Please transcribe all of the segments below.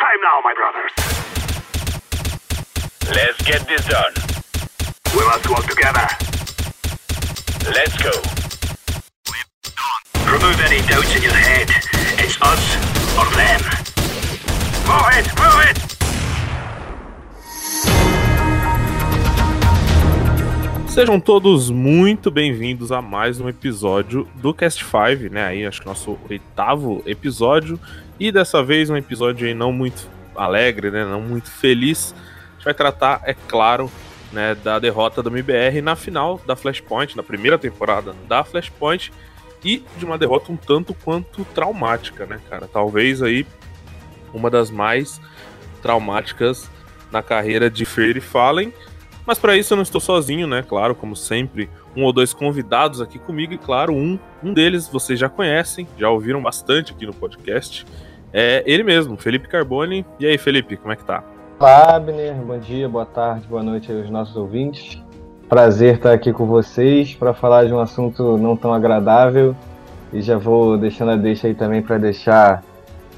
time now, my brothers. Let's get this done. We must work together. Let's go. Remove any doubts in your head. It's us or them. Move it, move it! Sejam todos muito bem-vindos a mais um episódio do Cast 5, né? Aí acho que nosso oitavo episódio. E dessa vez um episódio aí não muito alegre, né? Não muito feliz. A gente vai tratar, é claro, né, da derrota do MBR na final da Flashpoint, na primeira temporada da Flashpoint, e de uma derrota um tanto quanto traumática, né, cara? Talvez aí uma das mais traumáticas na carreira de Fear Fallen. Mas para isso eu não estou sozinho, né? Claro, como sempre, um ou dois convidados aqui comigo, e claro, um, um deles vocês já conhecem, já ouviram bastante aqui no podcast. É ele mesmo, Felipe Carboni. E aí, Felipe, como é que tá? Olá, Abner. Bom dia, boa tarde, boa noite aos nossos ouvintes. Prazer estar aqui com vocês para falar de um assunto não tão agradável. E já vou deixando a deixa aí também para deixar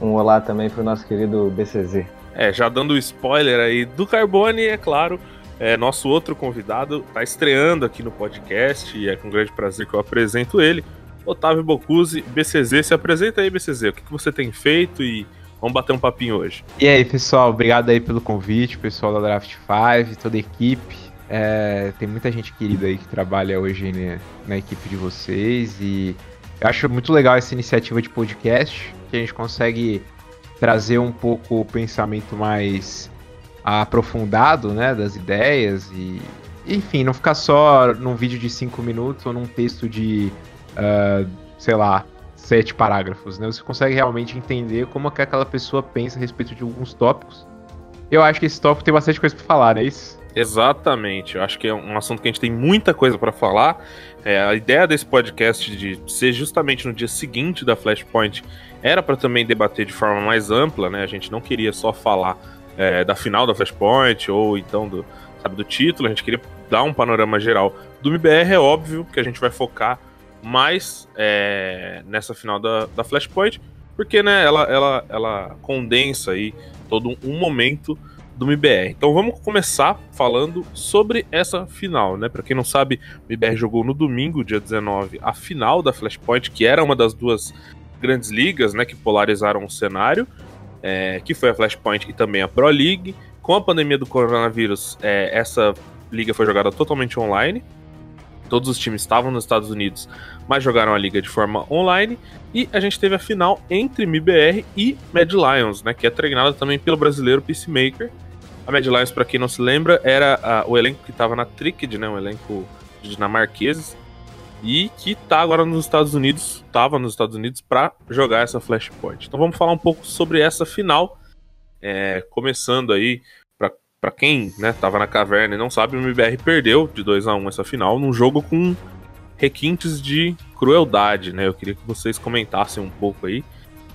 um olá também para o nosso querido BCZ. É, já dando o spoiler aí do Carbone, é claro, é, nosso outro convidado está estreando aqui no podcast e é com grande prazer que eu apresento ele. Otávio Bocuse, BCZ. Se apresenta aí, BCZ. O que, que você tem feito e vamos bater um papinho hoje. E aí, pessoal, obrigado aí pelo convite, pessoal da Draft 5, toda a equipe. É, tem muita gente querida aí que trabalha hoje né, na equipe de vocês e eu acho muito legal essa iniciativa de podcast, que a gente consegue trazer um pouco o pensamento mais aprofundado, né, das ideias e, enfim, não ficar só num vídeo de cinco minutos ou num texto de, uh, sei lá, sete parágrafos, né? Você consegue realmente entender como é que aquela pessoa pensa a respeito de alguns tópicos. Eu acho que esse tópico tem bastante coisa para falar, não é isso? Exatamente, eu acho que é um assunto que a gente tem muita coisa para falar. É, a ideia desse podcast de ser justamente no dia seguinte da Flashpoint era para também debater de forma mais ampla, né? A gente não queria só falar é, da final da Flashpoint ou então do, sabe, do título, a gente queria dar um panorama geral. Do MBR é óbvio que a gente vai focar mais é, nessa final da, da Flashpoint, porque né, ela, ela, ela condensa aí todo um momento do MBR. Então vamos começar falando sobre essa final, né? Para quem não sabe, o MBR jogou no domingo, dia 19, a final da Flashpoint, que era uma das duas grandes ligas, né, que polarizaram o cenário é, que foi a Flashpoint e também a Pro League. Com a pandemia do coronavírus, é, essa liga foi jogada totalmente online. Todos os times estavam nos Estados Unidos, mas jogaram a liga de forma online. E a gente teve a final entre MIBR e Mad Lions, né, que é treinada também pelo brasileiro Peacemaker. A Mad Lions, para quem não se lembra, era a, o elenco que estava na Tricked, né, um elenco de dinamarqueses e que tá agora nos Estados Unidos, tava nos Estados Unidos para jogar essa Flashpoint. Então vamos falar um pouco sobre essa final, é, começando aí para quem né, tava na caverna e não sabe, o MBR perdeu de 2 a 1 essa final num jogo com requintes de crueldade, né? Eu queria que vocês comentassem um pouco aí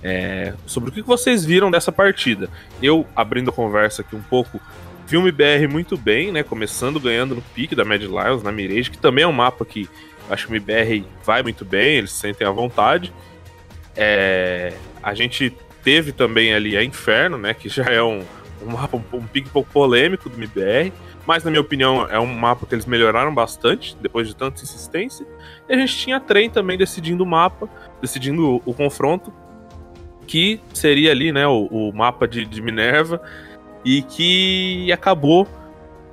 é, sobre o que vocês viram dessa partida. Eu, abrindo a conversa aqui um pouco, vi o MBR muito bem, né? Começando ganhando no pique da Mad Lions, na Mirage, que também é um mapa que Acho que o MBR vai muito bem, eles se sentem à vontade. É, a gente teve também ali a Inferno, né? Que já é um, um mapa um, um um pouco polêmico do MBR. Mas, na minha opinião, é um mapa que eles melhoraram bastante depois de tanta insistência. E a gente tinha Trem também decidindo o mapa, decidindo o, o confronto, que seria ali, né, o, o mapa de, de Minerva, e que acabou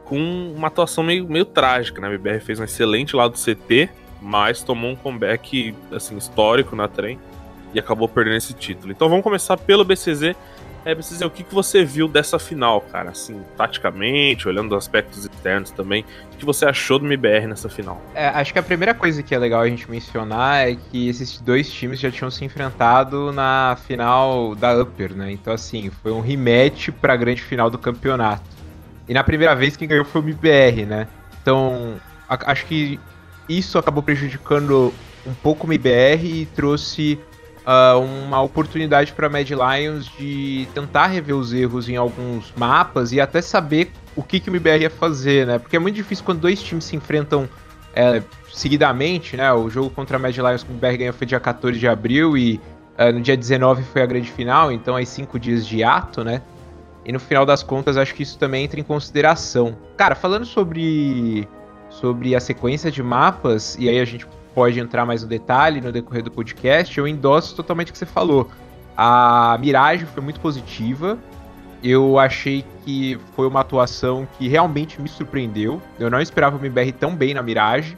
com uma atuação meio, meio trágica, né? A MBR fez um excelente lado do CT, mas tomou um comeback assim, histórico na trem e acabou perdendo esse título. Então vamos começar pelo BCZ. É, BCZ, o que, que você viu dessa final, cara? Assim, taticamente, olhando os aspectos externos também, o que você achou do MBR nessa final? É, acho que a primeira coisa que é legal a gente mencionar é que esses dois times já tinham se enfrentado na final da Upper, né? Então, assim, foi um rematch pra grande final do campeonato. E na primeira vez quem ganhou foi o MBR, né? Então, acho que isso acabou prejudicando um pouco o MBR e trouxe uh, uma oportunidade para Mad Lions de tentar rever os erros em alguns mapas e até saber o que, que o MBR ia fazer, né? Porque é muito difícil quando dois times se enfrentam é, seguidamente, né? O jogo contra a Mad Lions que o MBR ganhou foi dia 14 de abril e uh, no dia 19 foi a grande final, então aí cinco dias de ato, né? E no final das contas, acho que isso também entra em consideração. Cara, falando sobre sobre a sequência de mapas, e aí a gente pode entrar mais no detalhe no decorrer do podcast, eu endosso totalmente o que você falou. A miragem foi muito positiva. Eu achei que foi uma atuação que realmente me surpreendeu. Eu não esperava o MBR tão bem na miragem.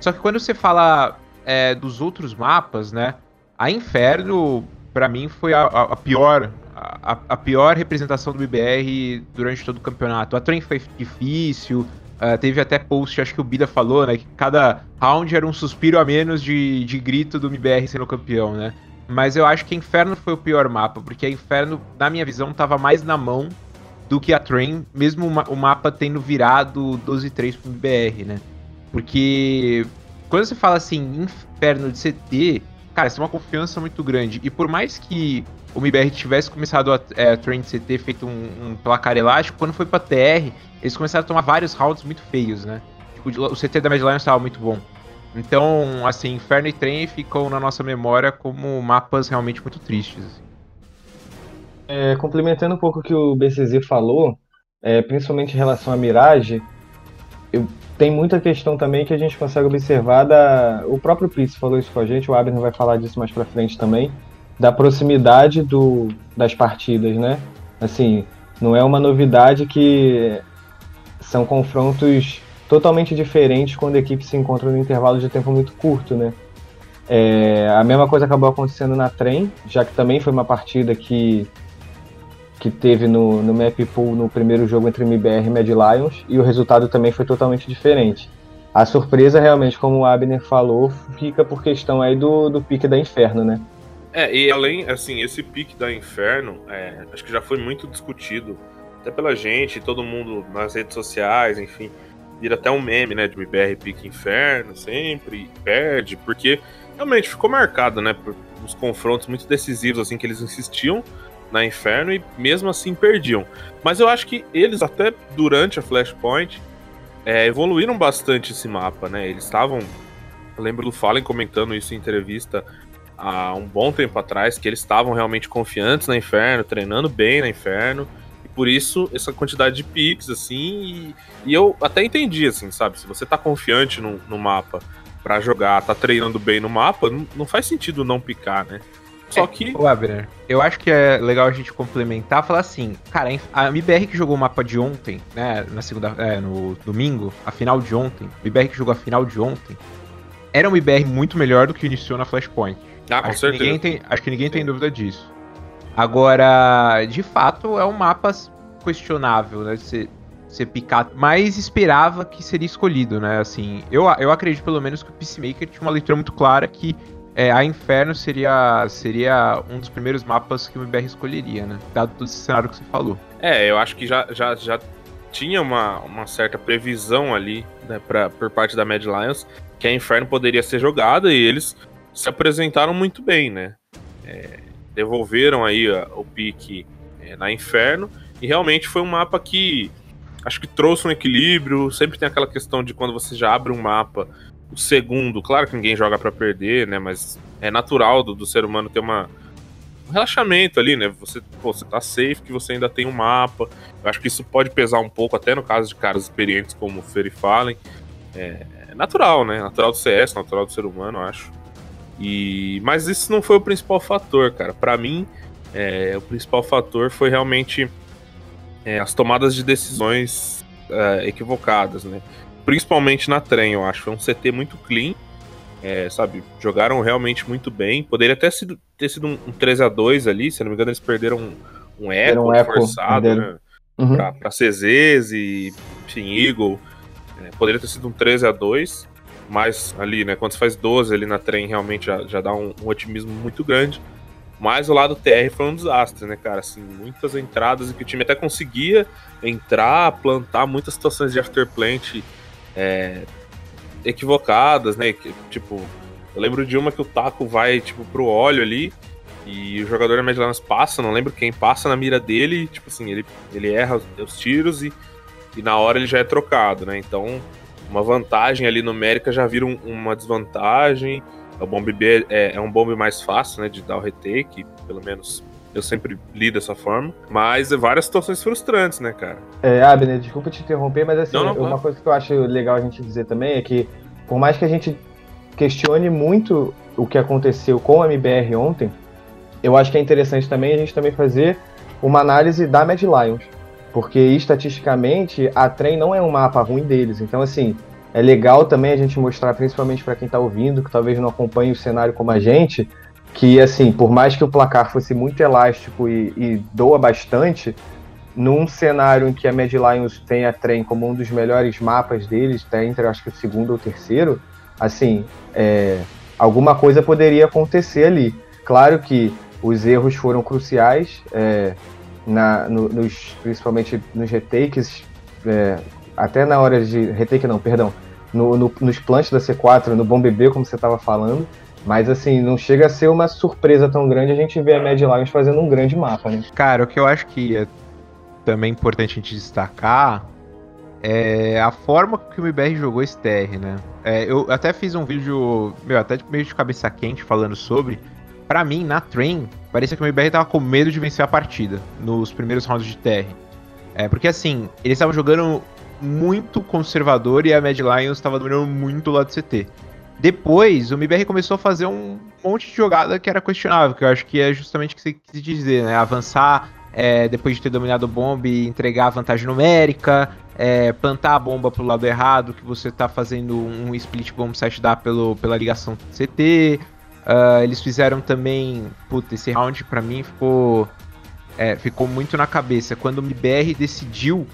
Só que quando você fala é, dos outros mapas, né? A Inferno, para mim, foi a, a pior a, a, pior representação do MBR durante todo o campeonato. A trem foi difícil, Uh, teve até post, acho que o Bida falou, né? Que cada round era um suspiro a menos de, de grito do MBR sendo campeão, né? Mas eu acho que Inferno foi o pior mapa, porque Inferno, na minha visão, tava mais na mão do que a Train, mesmo o mapa tendo virado 12-3 pro MBR, né? Porque quando você fala assim, Inferno de CT, cara, isso é uma confiança muito grande. E por mais que o MBR tivesse começado a, é, a Train de CT feito um, um placar elástico, quando foi pra TR, eles começaram a tomar vários rounds muito feios, né? Tipo, o CT da Mad Lions estava muito bom. Então, assim, Inferno e Trem ficam na nossa memória como mapas realmente muito tristes. Assim. É, complementando um pouco o que o BCZ falou, é, principalmente em relação à Mirage, eu, tem muita questão também que a gente consegue observar da. O próprio Prince falou isso com a gente, o Abner vai falar disso mais pra frente também, da proximidade do, das partidas, né? Assim, não é uma novidade que são confrontos totalmente diferentes quando a equipe se encontra no intervalo de tempo muito curto, né? É, a mesma coisa acabou acontecendo na trem, já que também foi uma partida que, que teve no, no Map Pool no primeiro jogo entre MBR e Mad Lions, e o resultado também foi totalmente diferente. A surpresa, realmente, como o Abner falou, fica por questão aí do, do pique da Inferno, né? É, e além, assim, esse pique da Inferno, é, acho que já foi muito discutido até pela gente, todo mundo nas redes sociais, enfim, vira até um meme, né, de MBR pique inferno sempre, perde, porque realmente ficou marcado, né, por uns confrontos muito decisivos, assim, que eles insistiam na inferno e mesmo assim perdiam. Mas eu acho que eles até durante a Flashpoint é, evoluíram bastante esse mapa, né, eles estavam, lembro do Fallen comentando isso em entrevista há um bom tempo atrás, que eles estavam realmente confiantes na inferno, treinando bem na inferno, por isso, essa quantidade de picks, assim, e, e, eu até entendi, assim, sabe? Se você tá confiante no, no mapa para jogar, tá treinando bem no mapa, não, não faz sentido não picar, né? Só é, que. O Abner, eu acho que é legal a gente complementar falar assim, cara, a MBR que jogou o mapa de ontem, né? Na segunda. É, no domingo, a final de ontem, o MBR que jogou a final de ontem, era um MBR muito melhor do que iniciou na Flashpoint. Ah, com acho certeza. Que ninguém tem, acho que ninguém tem dúvida disso. Agora, de fato, é um mapa questionável, né? Ser, ser picado, mas esperava que seria escolhido, né? Assim, eu, eu acredito pelo menos que o Peacemaker tinha uma leitura muito clara que é, a Inferno seria, seria um dos primeiros mapas que o MBR escolheria, né? Dado todo esse cenário que você falou. É, eu acho que já, já, já tinha uma, uma certa previsão ali, né, pra, por parte da Mad Lions, que a Inferno poderia ser jogada e eles se apresentaram muito bem, né? É, devolveram aí o pique é, na Inferno e realmente foi um mapa que acho que trouxe um equilíbrio. Sempre tem aquela questão de quando você já abre um mapa, o segundo, claro que ninguém joga para perder, né? Mas é natural do, do, ser humano ter uma, um relaxamento ali, né? Você, pô, você tá safe que você ainda tem um mapa. Eu acho que isso pode pesar um pouco, até no caso de caras experientes como o Fer e Fallen. É, é natural, né? Natural do CS, natural do ser humano, eu acho. E, mas isso não foi o principal fator, cara. Para mim, é, o principal fator foi realmente é, as tomadas de decisões é, equivocadas, né? Principalmente na trem, eu acho. Foi um CT muito clean, é, sabe? Jogaram realmente muito bem. Poderia até sido, ter sido um, um 3 a 2 ali, se não me engano, eles perderam um, um eco, um eco forçado, né? Uhum. Pra, pra CZs e, enfim, Eagle. É, poderia ter sido um 13 a 2 mas ali, né? Quando você faz 12 ali na trem, realmente já, já dá um, um, otimismo muito grande. Mas o lado TR foi um desastre, né, cara? Assim, muitas entradas e que o time até conseguia entrar, plantar muitas situações de afterplant é, equivocadas, né? Tipo, eu lembro de uma que o taco vai, tipo, pro óleo ali e o jogador da Medlands passa, não lembro quem, passa na mira dele, tipo assim, ele, ele erra os, os tiros e, e na hora ele já é trocado, né? Então uma vantagem ali numérica já vira um, uma desvantagem. O bomb B é, é, um bomb mais fácil, né, de dar o retake, pelo menos Eu sempre li dessa forma. Mas é várias situações frustrantes, né, cara? É, Abner, desculpa te interromper, mas assim, Não, não, uma claro. coisa que eu acho legal a gente dizer também é que, por mais que a gente questione muito o que aconteceu com a MBR ontem, eu acho que é interessante também a gente também fazer uma análise da Mad Lions. Porque estatisticamente a trem não é um mapa ruim deles. Então, assim, é legal também a gente mostrar, principalmente para quem tá ouvindo, que talvez não acompanhe o cenário como a gente, que assim, por mais que o placar fosse muito elástico e, e doa bastante, num cenário em que a Mad Lions tem a trem como um dos melhores mapas deles, tá entre acho que o segundo ou terceiro, assim, é, alguma coisa poderia acontecer ali. Claro que os erros foram cruciais, é, na, no- nos, principalmente nos retakes, é, até na hora de. Retake não, perdão. No, no- nos planches da C4, no Bom Bebê, como você estava falando. Mas assim, não chega a ser uma surpresa tão grande a gente ver a Mad Lions fazendo um grande mapa, né? Cara, o que eu acho que é também importante a gente destacar é a forma que o MBR jogou esse TR, né? É, eu até fiz um vídeo, meu, até meio de cabeça quente falando sobre. Pra mim, na Train, parecia que o MBR tava com medo de vencer a partida nos primeiros rounds de TR. É, porque assim, eles estavam jogando muito conservador e a Mad Lions estava dominando muito o lado do CT. Depois, o MBR começou a fazer um monte de jogada que era questionável, que eu acho que é justamente o que você quis dizer, né? Avançar é, depois de ter dominado o bomba e entregar a vantagem numérica, é, plantar a bomba pro lado errado, que você tá fazendo um split bomb set dá pelo, pela ligação CT. Ah, eles fizeram também. Puta, esse round pra mim ficou. é, ficou muito na cabeça. Quando o MBR decidiu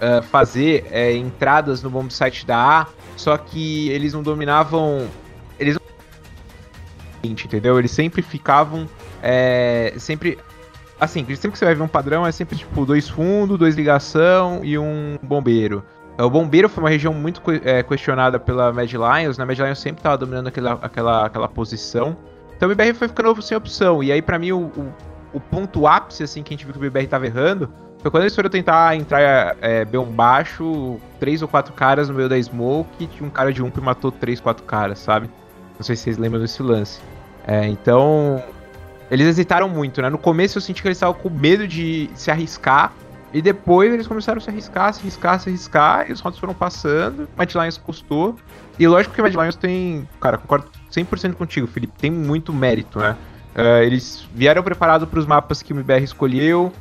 ah, fazer é, entradas no bomb site da A, só que eles não dominavam. Eles não. Entendeu? Eles sempre ficavam. é, sempre. Assim, sempre que você vai ver um padrão, é sempre tipo dois fundos, dois ligação e um bombeiro. O bombeiro foi uma região muito que- é, questionada pela Mad Lions, né? A Mad Lions sempre tava dominando aquela, aquela, aquela posição. Então o BBR foi ficando sem opção. E aí, pra mim, o, o, o ponto ápice, assim, que a gente viu que o BBR tava errando, foi quando eles foram tentar entrar é, B1 baixo, três ou quatro caras no meio da smoke, tinha um cara de ump e matou três, quatro caras, sabe? Não sei se vocês lembram desse lance. É, então, eles hesitaram muito, né? No começo eu senti que eles estavam com medo de se arriscar. E depois eles começaram a se arriscar, se arriscar, se arriscar. E os rounds foram passando. Mad Lions custou. E lógico que o Mad Lions tem. Cara, concordo 100% contigo, Felipe. Tem muito mérito, né? Eh, eles vieram preparados para os mapas que o MBR escolheu.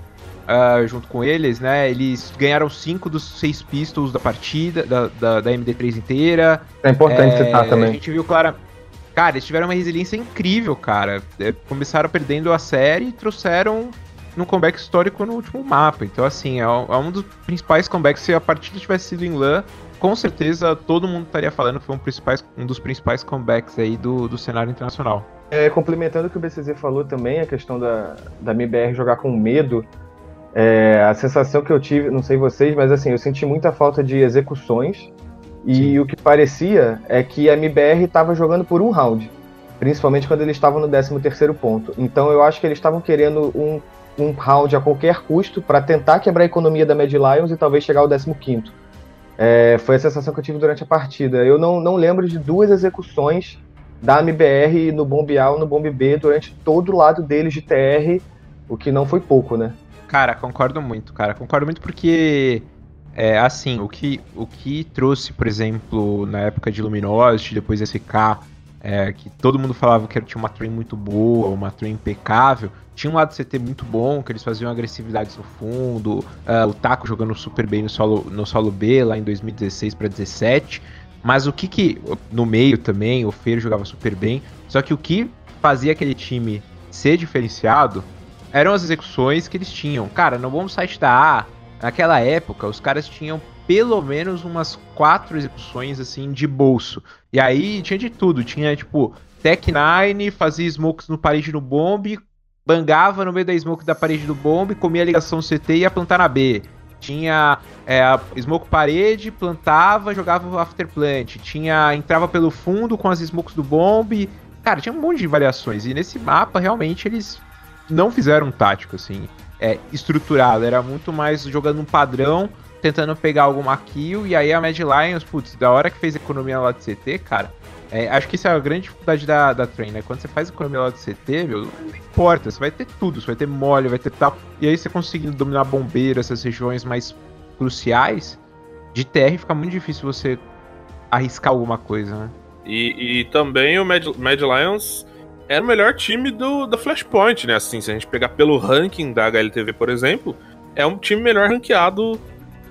ah, junto com eles, né? Eles ganharam cinco dos seis pistols da partida, da, da, da MD3 inteira. É importante É, citar A também. gente viu, Clara. Cara, eles tiveram uma resiliência incrível, cara. É, Começaram perdendo a série e trouxeram num comeback histórico no último mapa. Então, assim, é um é um dos principais comebacks. Se a partida tivesse sido em LAN, com certeza todo mundo estaria falando que foi um, principais- um dos principais comebacks aí do, do cenário internacional. É, complementando o que o BCZ falou também, a questão da, da MBR jogar com medo, é, a sensação que eu tive, não sei vocês, mas assim, eu senti muita falta de execuções e Sim. o que parecia é que a MBR estava jogando por um round, principalmente quando eles estavam no 13º ponto. Então eu acho que eles estavam querendo um, um round a qualquer custo para tentar quebrar a economia da Mad Lions e talvez chegar ao 15º. É, foi a sensação que eu tive durante a partida. Eu não, não lembro de duas execuções da MBR no Bomb A ou no Bomb B durante todo o lado deles de TR, o que não foi pouco, né? Cara, concordo muito, cara. Concordo muito porque, é, assim, o que, o que trouxe, por exemplo, na época de Luminosity, depois SK, é, que todo mundo falava que tinha uma train muito boa, uma train impecável, tinha um lado CT muito bom, que eles faziam agressividades no fundo, ah, o Taco jogando super bem no solo, no solo B, lá em 2016 para 17, mas o que que, no meio também, o Fer jogava super bem, só que o que fazia aquele time ser diferenciado eram as execuções que eles tinham. Cara, no bom site da A, naquela época, os caras tinham pelo menos umas quatro execuções assim de bolso. E aí tinha de tudo, tinha tipo Tech 9, fazia smokes no parede no bomb, bangava no meio da smoke da parede do bomb, comia a ligação CT e ia plantar na B. Tinha é, smoke parede, plantava, jogava o afterplant. Tinha entrava pelo fundo com as smokes do bomb. Cara, tinha um monte de variações. E nesse mapa, realmente, eles não fizeram um tático, assim, é, estruturado. Era muito mais jogando um padrão tentando pegar alguma kill, e aí a Mad Lions, putz, da hora que fez economia lá do CT, cara, é, acho que isso é a grande dificuldade da, da Train, né? Quando você faz economia lá do CT, meu, não importa, você vai ter tudo, você vai ter mole, vai ter tal. E aí você conseguindo dominar bombeiro, essas regiões mais cruciais, de TR fica muito difícil você arriscar alguma coisa, né? E, e também o Mad, Mad Lions era o melhor time do, da Flashpoint, né? Assim, se a gente pegar pelo ranking da HLTV, por exemplo, é um time melhor ranqueado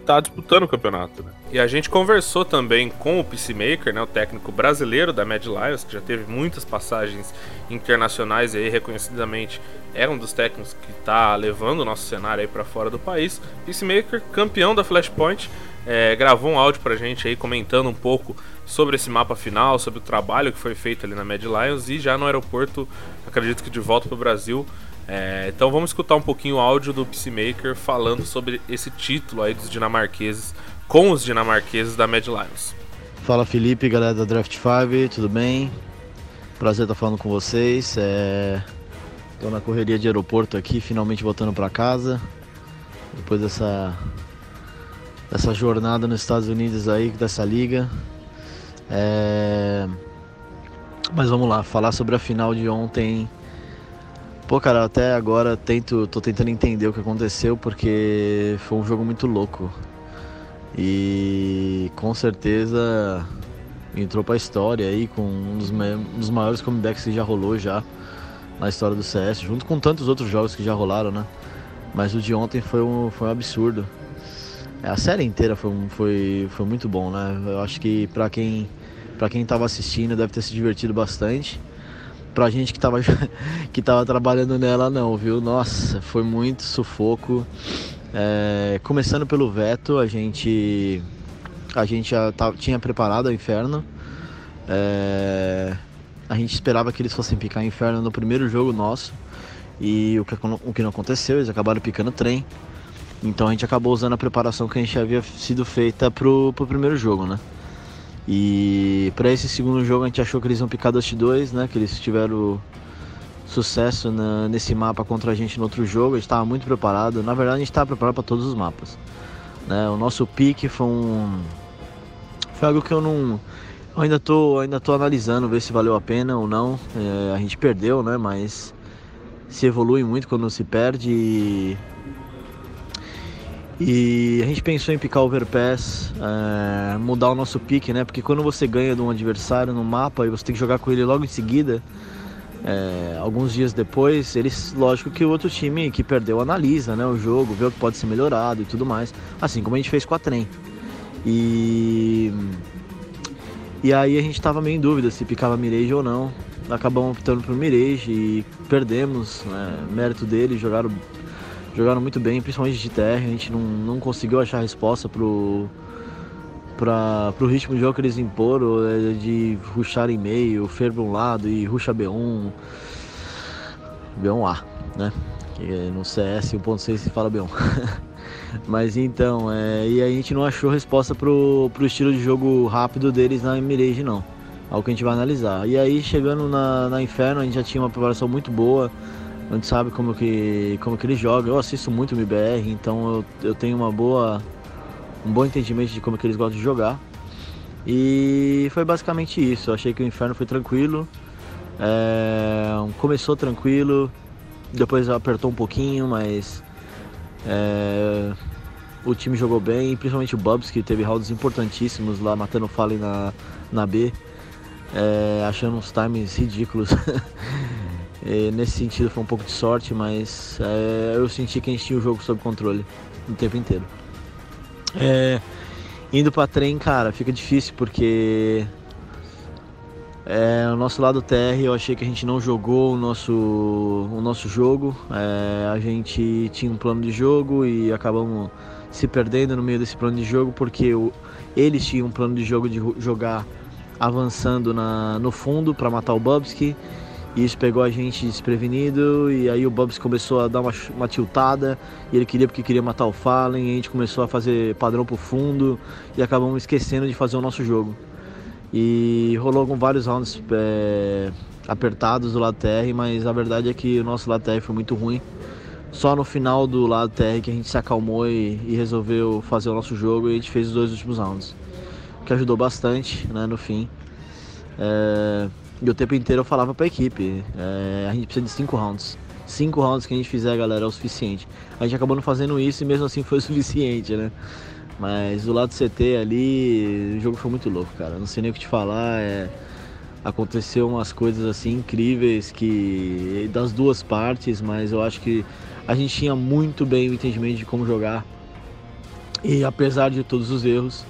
tá disputando o campeonato, né? E a gente conversou também com o Peacemaker, né, o técnico brasileiro da Mad Lions, que já teve muitas passagens internacionais e aí reconhecidamente é um dos técnicos que está levando o nosso cenário aí para fora do país. Peacemaker, campeão da Flashpoint, é, gravou um áudio pra gente aí comentando um pouco sobre esse mapa final, sobre o trabalho que foi feito ali na Mad Lions e já no aeroporto, acredito que de volta para o Brasil. É, então vamos escutar um pouquinho o áudio do Peacemaker falando sobre esse título aí dos dinamarqueses com os dinamarqueses da Mad Lions. Fala Felipe, galera da Draft 5, tudo bem? Prazer estar falando com vocês. É... Tô na correria de aeroporto aqui, finalmente voltando para casa. Depois dessa dessa jornada nos Estados Unidos aí, dessa liga. É... Mas vamos lá, falar sobre a final de ontem. Pô, cara, até agora tento, tô tentando entender o que aconteceu porque foi um jogo muito louco. E com certeza entrou pra história aí com um dos, um dos maiores comebacks que já rolou já na história do CS, junto com tantos outros jogos que já rolaram, né? Mas o de ontem foi um, foi um absurdo. A série inteira foi, foi, foi muito bom, né? Eu acho que pra quem, pra quem tava assistindo deve ter se divertido bastante. Pra gente que tava, que tava trabalhando nela, não, viu? Nossa, foi muito sufoco. É, começando pelo veto, a gente, a gente já tava, tinha preparado o inferno. É, a gente esperava que eles fossem picar inferno no primeiro jogo nosso. E o que, o que não aconteceu, eles acabaram picando trem. Então a gente acabou usando a preparação que a gente havia sido feita pro, pro primeiro jogo, né? E para esse segundo jogo a gente achou que eles iam picar Dust 2, né? Que eles tiveram sucesso na, nesse mapa contra a gente no outro jogo. A gente estava muito preparado. Na verdade a gente estava preparado para todos os mapas. Né? O nosso pique foi um. Foi algo que eu não. Eu ainda tô, ainda tô analisando, ver se valeu a pena ou não. É, a gente perdeu, né? Mas se evolui muito quando se perde. E e a gente pensou em picar overpass, é, mudar o nosso pique, né? Porque quando você ganha de um adversário no mapa e você tem que jogar com ele logo em seguida, é, alguns dias depois, eles, lógico que o outro time que perdeu analisa né, o jogo, vê o que pode ser melhorado e tudo mais. Assim como a gente fez com a trem. E. E aí a gente tava meio em dúvida se picava Mirage ou não. Acabamos optando pro Mirage e perdemos, né, mérito deles, jogaram jogaram muito bem, principalmente de TR. A gente não, não conseguiu achar resposta pro, pra, pro ritmo de jogo que eles imporam, é, de ruxar em meio, Fer para um lado e ruxa B1. B1A, né? Que no CS 1.6 se fala B1. Mas então, é, e a gente não achou resposta pro, pro estilo de jogo rápido deles na Mirage, não. Algo que a gente vai analisar. E aí, chegando na, na Inferno, a gente já tinha uma preparação muito boa a gente sabe como que, como que ele joga. Eu assisto muito o MBR, então eu, eu tenho uma boa, um bom entendimento de como que eles gostam de jogar. E foi basicamente isso. Eu achei que o inferno foi tranquilo. É, começou tranquilo, depois apertou um pouquinho, mas é, o time jogou bem, principalmente o Bubs, que teve rounds importantíssimos lá, matando o Fallen na, na B, é, achando uns times ridículos. Nesse sentido foi um pouco de sorte, mas é, eu senti que a gente tinha o jogo sob controle o tempo inteiro. É, indo para trem, cara, fica difícil porque é, o nosso lado TR eu achei que a gente não jogou o nosso, o nosso jogo. É, a gente tinha um plano de jogo e acabamos se perdendo no meio desse plano de jogo porque o, eles tinham um plano de jogo de jogar avançando na, no fundo para matar o Bubsky e isso pegou a gente desprevenido e aí o Bubs começou a dar uma, uma tiltada e ele queria porque queria matar o Fallen e a gente começou a fazer padrão pro fundo e acabamos esquecendo de fazer o nosso jogo. E rolou com vários rounds é, apertados do TR, mas a verdade é que o nosso TR foi muito ruim. Só no final do lado TR que a gente se acalmou e, e resolveu fazer o nosso jogo e a gente fez os dois últimos rounds. Que ajudou bastante, né, no fim. É, e o tempo inteiro eu falava pra equipe, é, a gente precisa de cinco rounds. Cinco rounds que a gente fizer, galera, é o suficiente. A gente acabou não fazendo isso e mesmo assim foi o suficiente, né? Mas do lado do CT ali, o jogo foi muito louco, cara. Não sei nem o que te falar. É... Aconteceu umas coisas assim incríveis que das duas partes, mas eu acho que a gente tinha muito bem o entendimento de como jogar. E apesar de todos os erros,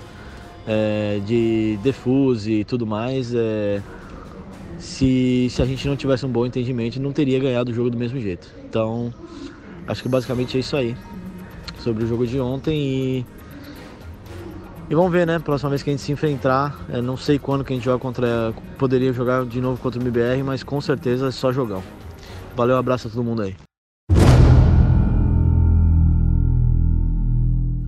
é, de defuse e tudo mais, é, se, se a gente não tivesse um bom entendimento, não teria ganhado o jogo do mesmo jeito. Então, acho que basicamente é isso aí sobre o jogo de ontem e e vamos ver, né? Próxima vez que a gente se enfrentar, é, não sei quando que a gente joga contra. Poderia jogar de novo contra o MBR, mas com certeza é só jogão. Valeu, abraço a todo mundo aí.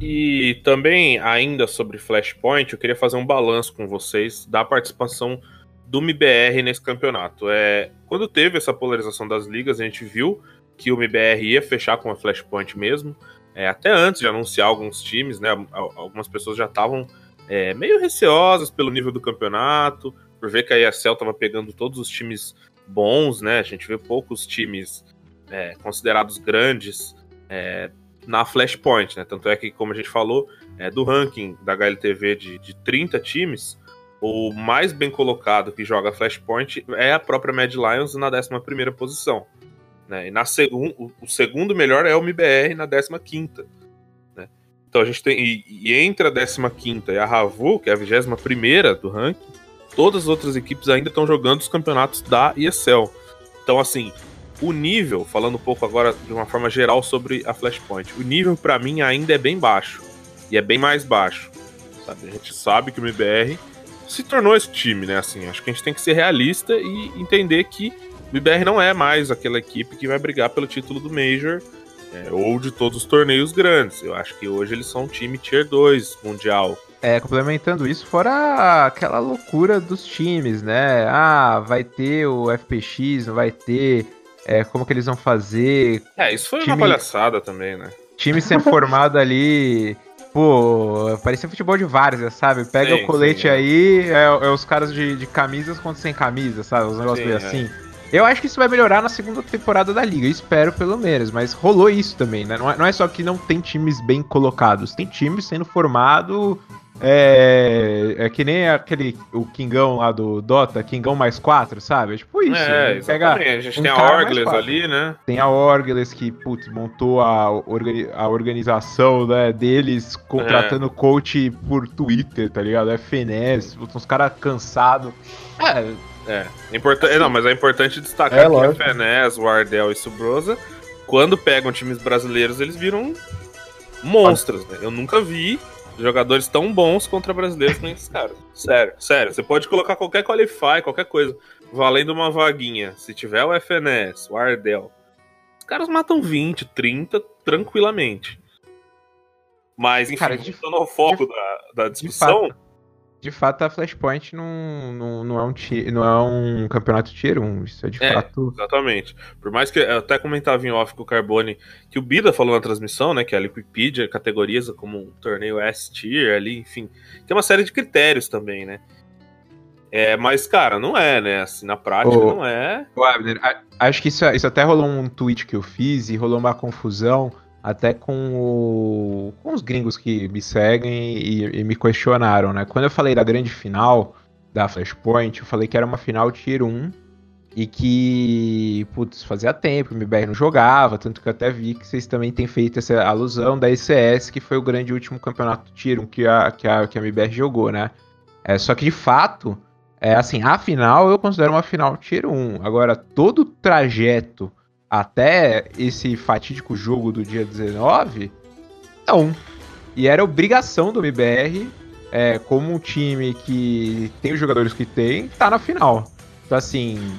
E também, ainda sobre Flashpoint, eu queria fazer um balanço com vocês da participação do MBR nesse campeonato. É, quando teve essa polarização das ligas, a gente viu que o MBR ia fechar com a Flashpoint mesmo. É, até antes de anunciar alguns times, né? Algumas pessoas já estavam é, meio receosas pelo nível do campeonato, por ver que a ESL estava pegando todos os times bons, né? A gente vê poucos times é, considerados grandes é, na Flashpoint, né? Tanto é que, como a gente falou, é, do ranking da HLTV de, de 30 times, o mais bem colocado que joga Flashpoint é a própria Mad Lions na 11 posição. Né? E na segun, o segundo melhor é o MBR na 15. Né? Então a gente tem. E, e entre a 15 e a Ravu, que é a 21 do ranking, todas as outras equipes ainda estão jogando os campeonatos da ESL. Então, assim, o nível, falando um pouco agora de uma forma geral sobre a Flashpoint, o nível para mim ainda é bem baixo. E é bem mais baixo. Sabe? A gente sabe que o MBR se tornou esse time, né? Assim, acho que a gente tem que ser realista e entender que o IBR não é mais aquela equipe que vai brigar pelo título do Major é, ou de todos os torneios grandes. Eu acho que hoje eles são um time Tier 2 mundial. É, complementando isso, fora aquela loucura dos times, né? Ah, vai ter o FPX, não vai ter. É, como que eles vão fazer? É, isso foi time, uma palhaçada também, né? Time sendo formado ali. Pô, parecia futebol de várzea, sabe? Pega sim, o colete sim, é. aí, é, é, os caras de, de camisas contra sem camisa, sabe? Os negócios meio é. assim. Eu acho que isso vai melhorar na segunda temporada da liga, espero pelo menos, mas rolou isso também, né? Não é, não é só que não tem times bem colocados, tem times sendo formado é, é, que nem aquele o Kingão lá do Dota, Kingão mais 4, sabe? É tipo isso. É, exatamente. a gente um tem a Orgles ali, né? Tem a Orgles que, putz, montou a, organi a organização né, deles contratando é. coach por Twitter, tá ligado? FNS, uns caras cansados. É, é, importante. Não, mas é importante destacar é, que lógico. a FNES, o Ardell e Subrosa, quando pegam times brasileiros, eles viram monstros, né? Eu nunca vi jogadores tão bons contra brasileiros nem esses caras. Sério, sério. Você pode colocar qualquer qualify, qualquer coisa, valendo uma vaguinha. Se tiver o FNS, o Ardell, os caras matam 20, 30 tranquilamente. Mas, enfim, cara, de, voltando ao foco de, da, da discussão de fato a Flashpoint não, não, não, é, um não é um campeonato tier 1. Isso é de é, fato. Exatamente. Por mais que eu até comentava em off com o Carbone que o Bida falou na transmissão, né? Que a Liquipedia categoriza como um torneio S-tier ali, enfim. Tem uma série de critérios também, né? É, mas, cara, não é, né? Assim, na prática Ô, não é. Ô, Abner, acho que isso, isso até rolou um tweet que eu fiz e rolou uma confusão até com, o, com os gringos que me seguem e, e, me questionaram, né? Quando eu falei da grande final da Flashpoint, eu falei que era uma final Tier 1 e que, putz, fazia tempo, o MBR não jogava, tanto que eu até vi que vocês também têm feito essa alusão da ECS, que foi o grande último campeonato Tier 1 que a, que a, que a MBR jogou, né? É, só que de fato, é assim, a final eu considero uma final Tier 1. Agora, todo o trajeto até esse fatídico jogo do dia 19, não. E era obrigação do MBR, é, como um time que tem os jogadores que tem, tá na final. Então, assim,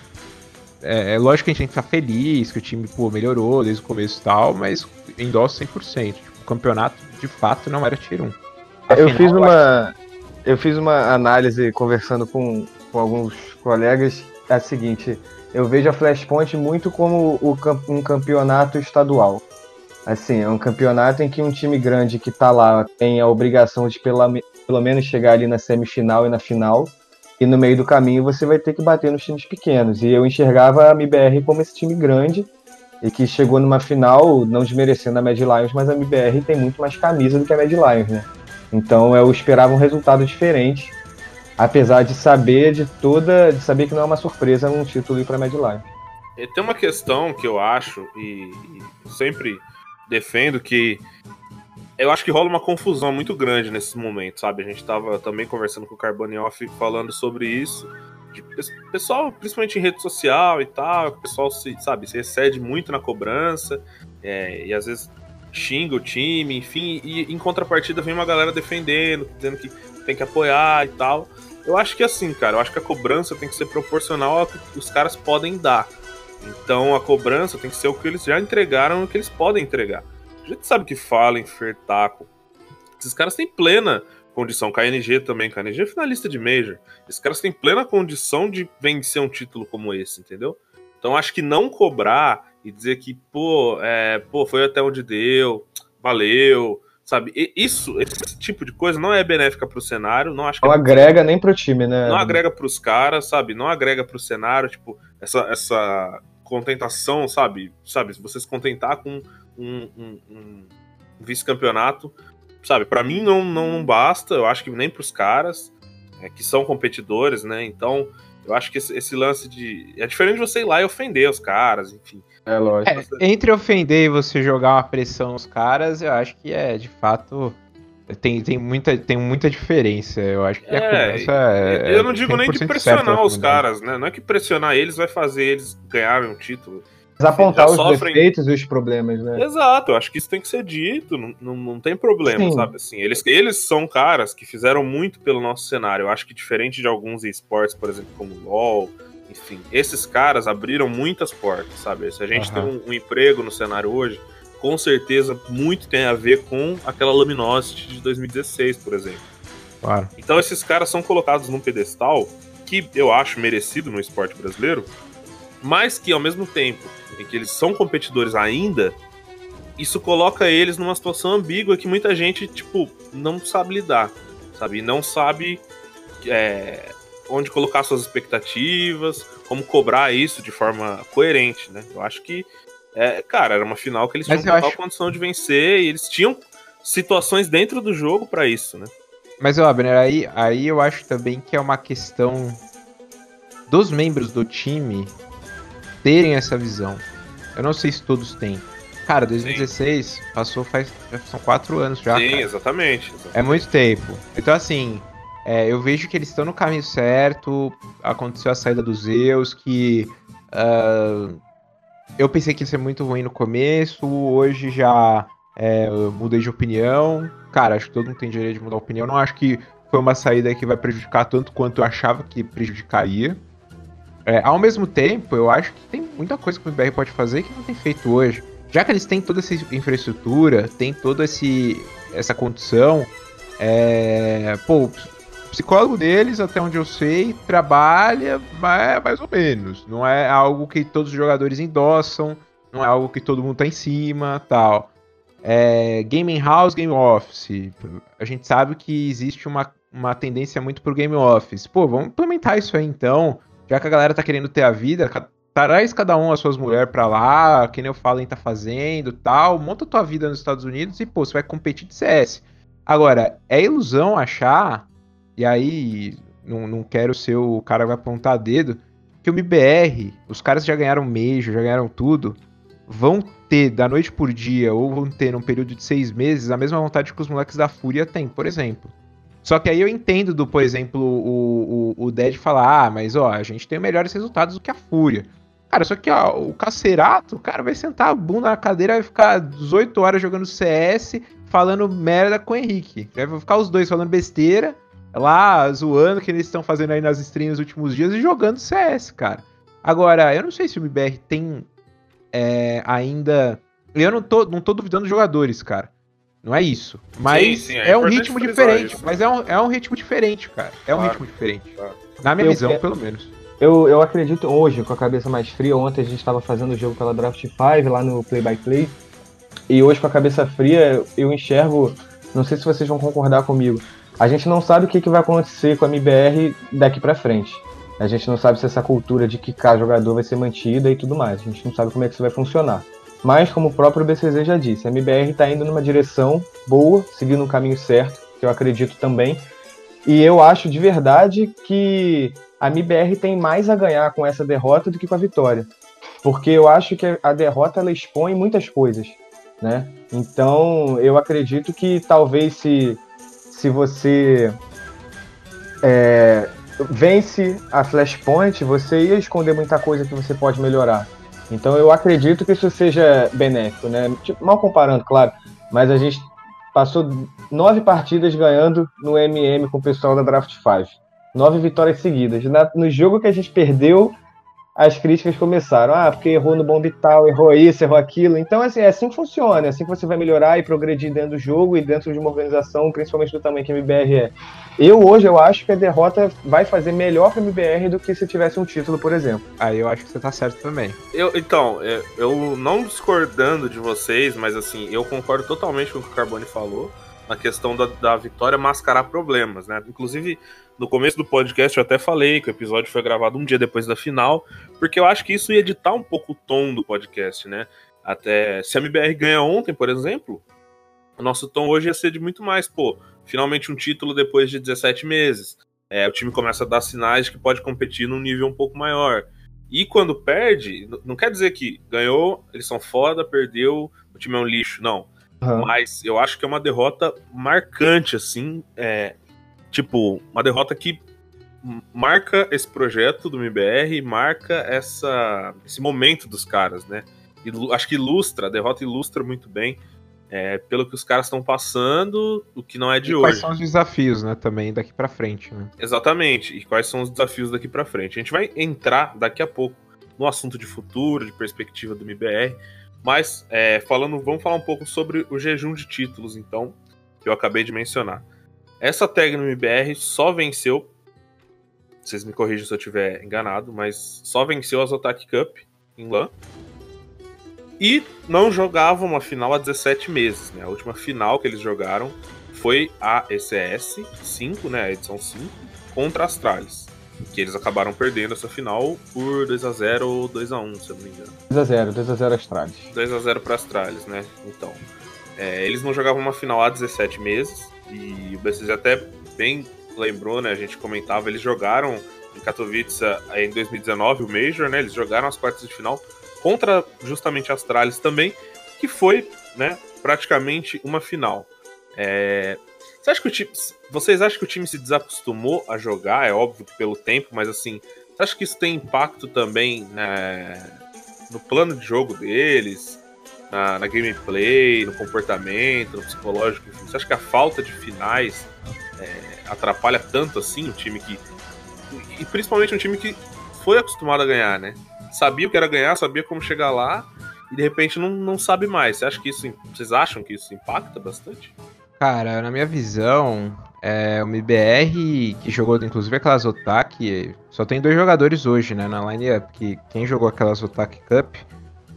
é, é lógico que a gente tem que ficar feliz, que o time pô, melhorou desde o começo e tal, mas endosso 100%. Tipo, o campeonato, de fato, não era tier 1. eu fiz uma... Eu fiz uma análise conversando com, com alguns colegas, é a seguinte, eu vejo a Flashpoint muito como um campeonato estadual. Assim, é um campeonato em que um time grande que tá lá tem a obrigação de pela, pelo menos chegar ali na semifinal e na final. E no meio do caminho você vai ter que bater nos times pequenos. E eu enxergava a MBR como esse time grande e que chegou numa final, não desmerecendo a Mad Lions, mas a MBR tem muito mais camisa do que a Mad Lions, né? Então eu esperava um resultado diferente, apesar de saber de toda, de saber que não é uma surpresa um título ir para Mad Lions. E tem uma questão que eu acho e, e sempre defendo que eu acho que rola uma confusão muito grande nesse momento, sabe? A gente tava também conversando com o Carbonioff falando sobre isso. Pessoal, principalmente em rede social e tal, o pessoal se, sabe, se excede muito na cobrança é, e às vezes xinga o time, enfim, e em contrapartida vem uma galera defendendo, dizendo que tem que apoiar e tal. Eu acho que assim, cara, eu acho que a cobrança tem que ser proporcional ao que os caras podem dar. Então a cobrança tem que ser o que eles já entregaram, o que eles podem entregar. A gente sabe que fala em Fertaco. Esses caras têm plena condição. KNG também, KNG é finalista de Major. Esses caras têm plena condição de vencer um título como esse, entendeu? Então acho que não cobrar e dizer que, pô, é, pô, foi até onde deu, valeu, sabe? Isso, esse tipo de coisa não é benéfica pro cenário, não acho que não é agrega nem pro time, né? Não agrega pros caras, sabe? Não agrega pro cenário, tipo, essa, essa contentação, sabe? Sabe, você se contentar com um, um, um vice-campeonato, sabe? Para mim não, não basta, eu acho que nem pros caras, é, que são competidores, né? Então, eu acho que esse, esse, lance de. É diferente de você ir lá e ofender os caras, enfim. É lógico. É, entre ofender e você jogar uma pressão nos caras, eu acho que é de fato. Tem, tem, muita, tem muita diferença. Eu acho que é, a cobrança é. Eu não digo nem de pressionar os caras, né? Não é que pressionar eles vai fazer eles ganharem um título. Mas apontar os sofrem... defeitos e os problemas, né? Exato, eu acho que isso tem que ser dito, não, não, não tem problema, Sim. sabe? Assim, eles, eles são caras que fizeram muito pelo nosso cenário. Eu acho que diferente de alguns esportes, por exemplo, como o LoL, enfim, esses caras abriram muitas portas, sabe? Se a gente uhum. tem um, um, emprego no cenário hoje, com certeza muito tem a ver com aquela Luminosity de 2016, por exemplo. Claro. Então esses caras são colocados num pedestal que eu acho merecido no esporte brasileiro, mas que ao mesmo tempo em que eles são competidores ainda, isso coloca eles numa situação ambígua que muita gente, tipo, não sabe lidar, sabe? Não sabe é, onde colocar suas expectativas, como cobrar isso de forma coerente, né? Eu acho que, é, cara, era uma final que eles Mas tinham total acho... condição de vencer e eles tinham situações dentro do jogo para isso, né? Mas, Abner, aí, aí eu acho também que é uma questão dos membros do time terem essa visão. Eu não sei se todos têm. Cara, 2016 Sim. passou faz. São quatro anos já. Sim, exatamente, exatamente. É muito tempo. Então, assim, é, eu vejo que eles estão no caminho certo. Aconteceu a saída dos Zeus, que. Uh, eu pensei que ia ser muito ruim no começo, hoje já é, mudei de opinião. Cara, acho que todo mundo tem direito de mudar de opinião. Não acho que foi uma saída que vai prejudicar tanto quanto eu achava que prejudicaria. É, ao mesmo tempo, eu acho que tem muita coisa que o BR pode fazer que não tem feito hoje. Já que eles têm toda essa infraestrutura, tem toda essa condição, é, pô, psicólogo deles, até onde eu sei, trabalha mais, mais ou menos. Não é algo que todos os jogadores endossam, não é algo que todo mundo tá em cima, tal. É, gaming House, Game Office. A gente sabe que existe uma, uma tendência muito pro Game Office. Pô, vamos implementar isso aí então já que a galera tá querendo ter a vida, traz cada um as suas mulheres pra lá, que nem o Fallen tá fazendo tal, monta tua vida nos Estados Unidos e, pô, você vai competir de CS. Agora, é ilusão achar, e aí não, não quero ser o cara que vai apontar dedo, que o MBR, os caras já ganharam Major, já ganharam tudo, vão ter da noite por dia, ou vão ter num período de seis meses, a mesma vontade que os moleques da Fúria têm, por exemplo. Só que aí eu entendo do, por exemplo, o, o, o Dead falar, ah, mas ó, a gente tem melhores resultados do que a Fúria. Cara, só que ó, o Cacerato, o cara vai sentar a bunda na cadeira, vai ficar 18 horas jogando CS, falando merda com o Henrique. Vai ficar os dois falando besteira, lá, zoando o que eles estão fazendo aí nas streams nos últimos dias e jogando CS, cara. Agora, eu não sei se o MBR tem é, ainda. Eu não tô, não tô duvidando dos jogadores, cara. Não é isso. Mas sim, sim, é, é um ritmo diferente. Isso, mas é um, é um ritmo diferente, cara. É um claro, ritmo diferente. Claro. Na minha eu, visão, pelo menos. Eu, eu acredito hoje, com a cabeça mais fria, ontem a gente estava fazendo o jogo pela Draft 5 lá no Play by Play. e hoje com a cabeça fria eu enxergo, não sei se vocês vão concordar comigo, a gente não sabe o que, que vai acontecer com a MBR daqui para frente. A gente não sabe se essa cultura de quicar jogador vai ser mantida e tudo mais. A gente não sabe como é que isso vai funcionar. Mas, como o próprio BCZ já disse, a MBR está indo numa direção boa, seguindo um caminho certo, que eu acredito também. E eu acho de verdade que a MBR tem mais a ganhar com essa derrota do que com a vitória. Porque eu acho que a derrota ela expõe muitas coisas, né? Então, eu acredito que talvez se, se você é, vence a Flashpoint, você ia esconder muita coisa que você pode melhorar. Então eu acredito que isso seja benéfico, né? Tipo, mal comparando, claro, mas a gente passou nove partidas ganhando no MM com o pessoal da Draft 5. Nove vitórias seguidas. Na, no jogo que a gente perdeu, as críticas começaram. Ah, porque errou no bomb tal, errou isso, errou aquilo. Então, assim, é assim que funciona. É assim que você vai melhorar e progredir dentro do jogo e dentro de uma organização, principalmente do tamanho que a MBR é. Eu, hoje, eu acho que a derrota vai fazer melhor para a MBR do que se tivesse um título, por exemplo. Aí eu acho que você tá certo também. Eu, então, é, eu não discordando de vocês, mas assim, eu concordo totalmente com o que o Carbone falou na questão da, da vitória mascarar problemas, né? Inclusive, no começo do podcast eu até falei que o episódio foi gravado um dia depois da final, porque eu acho que isso ia editar um pouco o tom do podcast, né? Até se a MBR ganha ontem, por exemplo, o nosso tom hoje ia ser de muito mais, pô, finalmente um título depois de 17 meses. É, o time começa a dar sinais de que pode competir num nível um pouco maior. E quando perde, não quer dizer que ganhou, eles são foda, perdeu, o time é um lixo, não. Uhum. Mas eu acho que é uma derrota marcante, assim. É, tipo, uma derrota que marca esse projeto do MBR, marca essa, esse momento dos caras, né? E, acho que ilustra, a derrota ilustra muito bem é, pelo que os caras estão passando, o que não é de e hoje. Quais são os desafios, né, também daqui para frente, né? Exatamente. E quais são os desafios daqui para frente? A gente vai entrar daqui a pouco no assunto de futuro, de perspectiva do MBR, mas, é, falando, vamos falar um pouco sobre o jejum de títulos, então, que eu acabei de mencionar. Essa tag no MBR só venceu. Vocês me corrijam se eu estiver enganado, mas só venceu a Zotac Cup em LAN. E não jogava uma final há 17 meses, né? A última final que eles jogaram foi a ECS 5, né? A edição 5, contra a Astralis que eles acabaram perdendo essa final por 2x0 ou 2x1, se eu não me engano. 2x0, 2x0 Astralis. 2x0 para Astralis, né? Então. É, eles não jogavam uma final há 17 meses, e o BCZ até bem lembrou, né? A gente comentava, eles jogaram em Katowice em 2019, o Major, né? Eles jogaram as quartas de final contra justamente a Astralis também, que foi, né, praticamente uma final. É, você acha que o time, vocês acham que o time se desacostumou a jogar? É óbvio que pelo tempo, mas assim, você acha que isso tem impacto também né, no plano de jogo deles, na, na, gameplay, no comportamento, no psicológico? Enfim? Você acha que a falta de finais é, atrapalha tanto assim o time que. E principalmente um time que foi acostumado a ganhar, né? Sabia o que era ganhar, sabia como chegar lá e de repente não, não sabe mais. Você acha que isso. Vocês acham que isso impacta bastante? Cara, na minha visão, é, o MBR, que jogou inclusive aquela Zotac, só tem dois jogadores hoje, né, na line-up, que quem jogou aquela Zotac Cup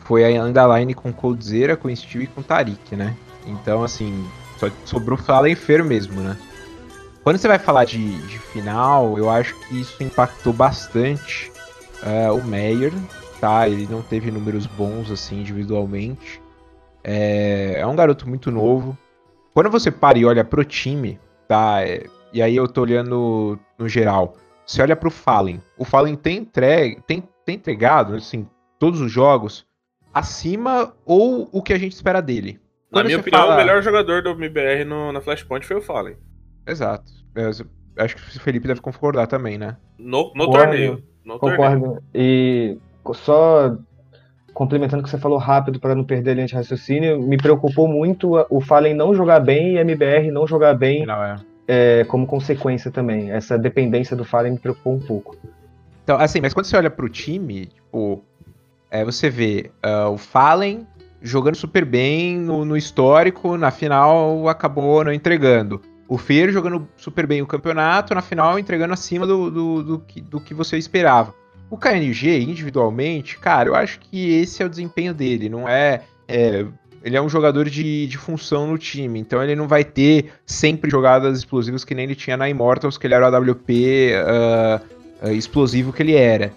foi a line com Coldzera, com Steel e com Tarik, né? Então, assim, só sobrou Fallen Fer mesmo, né? Quando você vai falar de, de final, eu acho que isso impactou bastante uh, o Meyer, tá? Ele não teve números bons, assim, individualmente. É, é um garoto muito novo, quando você para e olha pro time, tá? É, e aí eu tô olhando no geral. Você olha pro Fallen. O Fallen tem, entregue, tem, tem entregado, assim, todos os jogos acima ou o que a gente espera dele. Quando na minha opinião, fala... o melhor jogador do MBR no, na Flashpoint foi o Fallen. Exato. Eu, acho que o Felipe deve concordar também, né? No, no torneio. No Concordo. Torneio. E só complementando o que você falou rápido para não perder a linha de raciocínio, me preocupou muito o Fallen não jogar bem e a MBR não jogar bem não, é. É, como consequência também. Essa dependência do Fallen me preocupou um pouco. Então, assim, mas quando você olha pro time, tipo, é, você vê uh, o Fallen jogando super bem no, no, histórico, na final acabou não entregando. O Fer jogando super bem o campeonato, na final entregando acima do, do, do, que, do que você esperava. O KNG, individualmente, cara, eu acho que esse é o desempenho dele, não é, é ele é um jogador de, de função no time, então ele não vai ter sempre jogadas explosivas que nem ele tinha na Immortals, que ele era o AWP uh, uh, explosivo que ele era.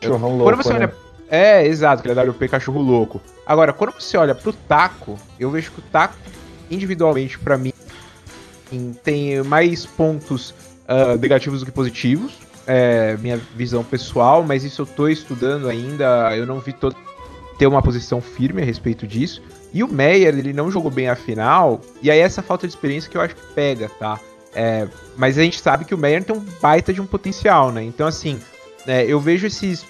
Quando louco, você né? É, exato, que ele é WP cachorro louco. Agora, quando você olha pro Taco, eu vejo que o Taco, individualmente, pra mim, tem mais pontos ah, negativos do que positivos. É minha visão pessoal, mas isso eu tô estudando ainda. Eu não vi todo ter uma posição firme a respeito disso. E o Meyer, ele não jogou bem a final, e aí essa falta de experiência que eu acho que pega, tá? É, mas a gente sabe que o Meyer tem um baita de um potencial, né? Então, assim, é, eu vejo esses,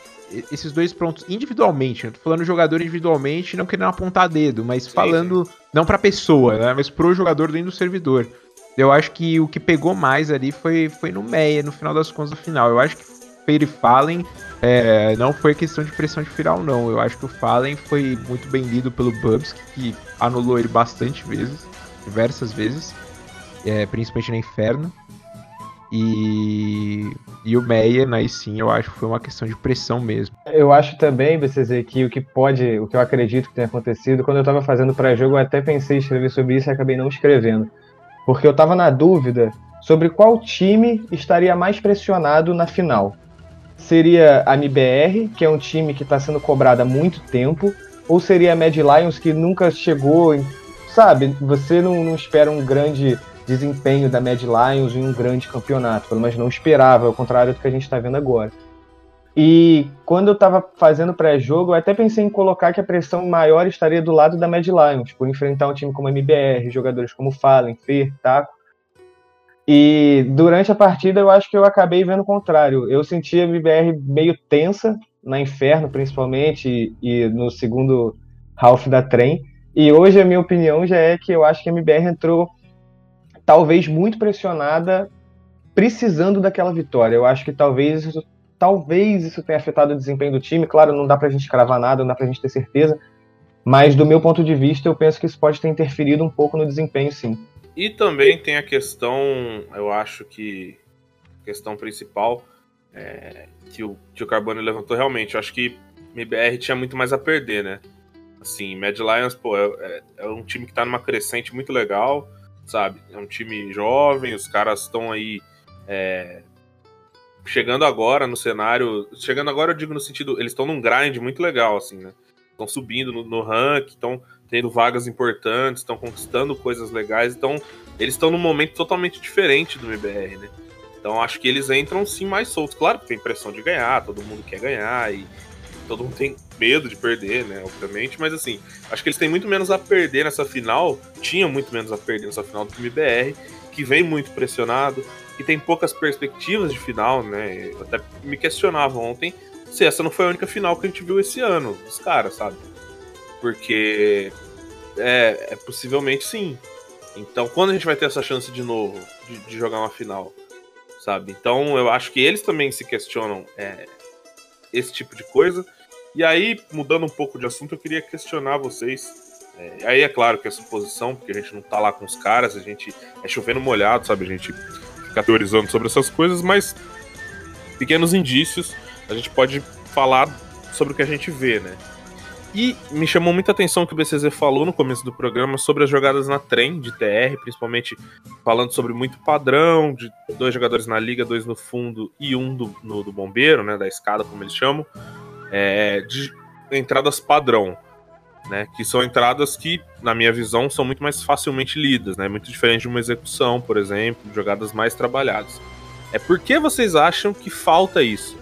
esses dois pontos individualmente. Eu tô falando jogador individualmente, não querendo apontar dedo, mas falando não pra pessoa, né? Mas pro jogador dentro do servidor. Eu acho que o que pegou mais ali foi, foi no Meyer, no final das contas, no final. Eu acho que Fade Fallen é, não foi questão de pressão de final, não. Eu acho que o Fallen foi muito bem lido pelo Bubs, que anulou ele bastante vezes, diversas vezes, é, principalmente na Inferno. E, e o Meyer, aí sim, eu acho que foi uma questão de pressão mesmo. Eu acho também, BCZ, que o que pode, o que eu acredito que tenha acontecido, quando eu tava fazendo pré-jogo, eu até pensei em escrever sobre isso e acabei não escrevendo. Porque eu tava na dúvida sobre qual time estaria mais pressionado na final. Seria a MBR, que é um time que está sendo cobrado há muito tempo, ou seria a Mad Lions, que nunca chegou, sabe? Você não, não espera um grande desempenho da Mad Lions em um grande campeonato, pelo menos não esperava, ao contrário do que a gente está vendo agora. E quando eu estava fazendo pré-jogo, eu até pensei em colocar que a pressão maior estaria do lado da Mad Lions, por enfrentar um time como a MBR, jogadores como Fallen, Fer, Taco. E durante a partida eu acho que eu acabei vendo o contrário. Eu senti a MBR meio tensa, na Inferno principalmente, e, e no segundo half da trem. E hoje a minha opinião já é que eu acho que a MBR entrou talvez muito pressionada, precisando daquela vitória. Eu acho que talvez isso, talvez isso tenha afetado o desempenho do time. Claro, não dá pra gente cravar nada, não dá pra gente ter certeza. Mas do meu ponto de vista, eu penso que isso pode ter interferido um pouco no desempenho, sim. E também tem a questão, eu acho que a questão principal é, que, o, que o Carbone levantou realmente. Eu acho que MBR tinha muito mais a perder, né? Assim, Mad Lions, pô, é, é um time que tá numa crescente muito legal, sabe? É um time jovem, os caras estão aí é, chegando agora no cenário. Chegando agora, eu digo no sentido, eles estão num grind muito legal, assim, né? Estão subindo no, no rank, estão tendo vagas importantes, estão conquistando coisas legais, então eles estão num momento totalmente diferente do MBR, né? Então acho que eles entram sim mais soltos. Claro que tem pressão de ganhar, todo mundo quer ganhar e todo mundo tem medo de perder, né? Obviamente, mas assim, acho que eles têm muito menos a perder nessa final, tinham muito menos a perder nessa final do que o MBR, que vem muito pressionado e tem poucas perspectivas de final, né? Eu até me questionava ontem se essa não foi a única final que a gente viu esse ano, dos caras, sabe? Porque é, é, possivelmente sim. Então, quando a gente vai ter essa chance de novo de, de jogar uma final, sabe? Então, eu acho que eles também se questionam é, esse tipo de coisa. E aí, mudando um pouco de assunto, eu queria questionar vocês. É, aí é claro que é suposição, porque a gente não tá lá com os caras, a gente é chovendo molhado, sabe? A gente fica teorizando sobre essas coisas, mas pequenos indícios a gente pode falar sobre o que a gente vê, né? E me chamou muita atenção o que o BCZ falou no começo do programa sobre as jogadas na trem de TR, principalmente falando sobre muito padrão, de dois jogadores na liga, dois no fundo e um do, no, do bombeiro, né, da escada, como eles chamam, é, de entradas padrão, né, que são entradas que, na minha visão, são muito mais facilmente lidas, né, muito diferente de uma execução, por exemplo, jogadas mais trabalhadas. É por que vocês acham que falta isso?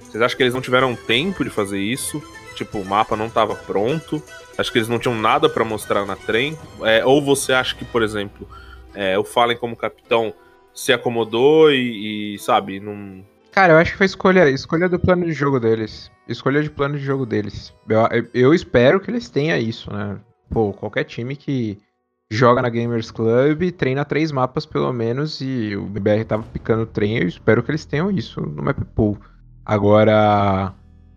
Vocês acham que eles não tiveram tempo de fazer isso? Tipo, o mapa não estava pronto. Acho que eles não tinham nada para mostrar na trem. É, ou você acha que, por exemplo, é, o Fallen como capitão se acomodou e, e, sabe, não. Cara, eu acho que foi escolha, escolha do plano de jogo deles. Escolha de plano de jogo deles. Eu, eu espero que eles tenham isso, né? Pô, qualquer time que joga na Gamers Club treina três mapas pelo menos e o BBR tava picando trem, eu espero que eles tenham isso no map pool. Agora,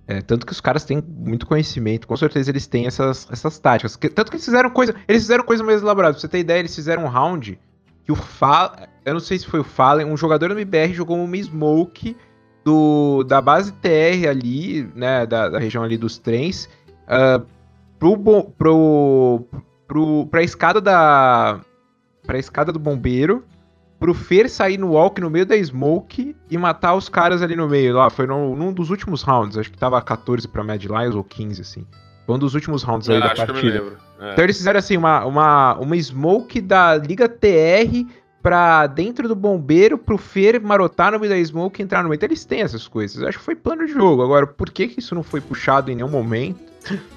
é, tanto que os caras têm muito conhecimento, com certeza eles têm essas, essas táticas. Que, tanto que eles fizeram coisa. Eles fizeram coisa mais elaborada. Pra você ter ideia, eles fizeram um round que o Fallen. Eu não sei se foi o Fallen, um jogador do MBR jogou uma smoke do, da base TR ali, né? Da, da região ali dos trens. Uh, pro, pro, pro, pra escada da. pra escada do bombeiro, pro Fer sair no walk no meio da smoke e matar os caras ali no meio. Lá, foi no, num dos últimos rounds, acho que tava 14 pra Mad Lions ou 15, assim. Foi um dos últimos rounds aí É, da acho que eu me partida. lembro. É. Então eles fizeram assim, uma, uma, uma smoke da Liga TR pra dentro do bombeiro, pro Fer marotar no meio da smoke e entrar no meio. Então eles têm essas coisas. Eu acho que foi plano de jogo. Agora, por que, que isso não foi puxado em nenhum momento?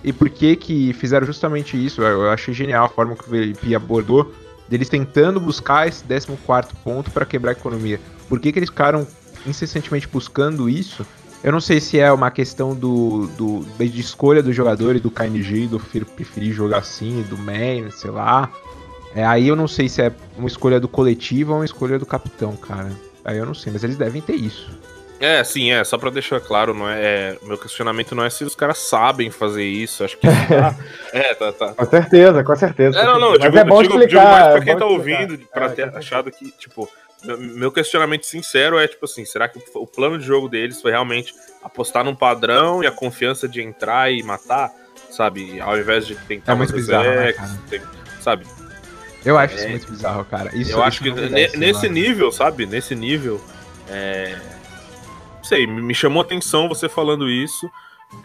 E por que que fizeram justamente isso? Eu achei genial a forma que o Felipe abordou deles tentando buscar esse 14 ponto pra quebrar a economia. Por que, que eles ficaram incessantemente buscando isso? Eu não sei se é uma questão do, do de escolha do jogador e do KNG, do Fer preferir jogar assim, do man, sei lá. É, aí eu não sei se é uma escolha do coletivo ou uma escolha do capitão, cara. Aí eu não sei, mas eles devem ter isso. É, sim, é, só pra deixar claro, não é, é, meu questionamento não é se os caras sabem fazer isso, acho que tá, é, tá, tá. Com certeza, com certeza. É, não, não, eu Mas digo, é bom digo, explicar. digo mais pra é quem bom tá explicar. ouvindo, pra É, ter achado que, tipo, meu- questionamento sincero é, tipo assim, será que o plano de jogo deles foi realmente apostar num padrão e a confiança de entrar e matar, sabe, ao invés de tentar É umas bizarro, né, resex, cara? tem- sabe, Eu acho É. isso muito bizarro, cara. Isso, eu acho isso que ne- merece, nesse nível, sabe? Nesse nível. É... Não sei, me me chamou atenção você falando isso.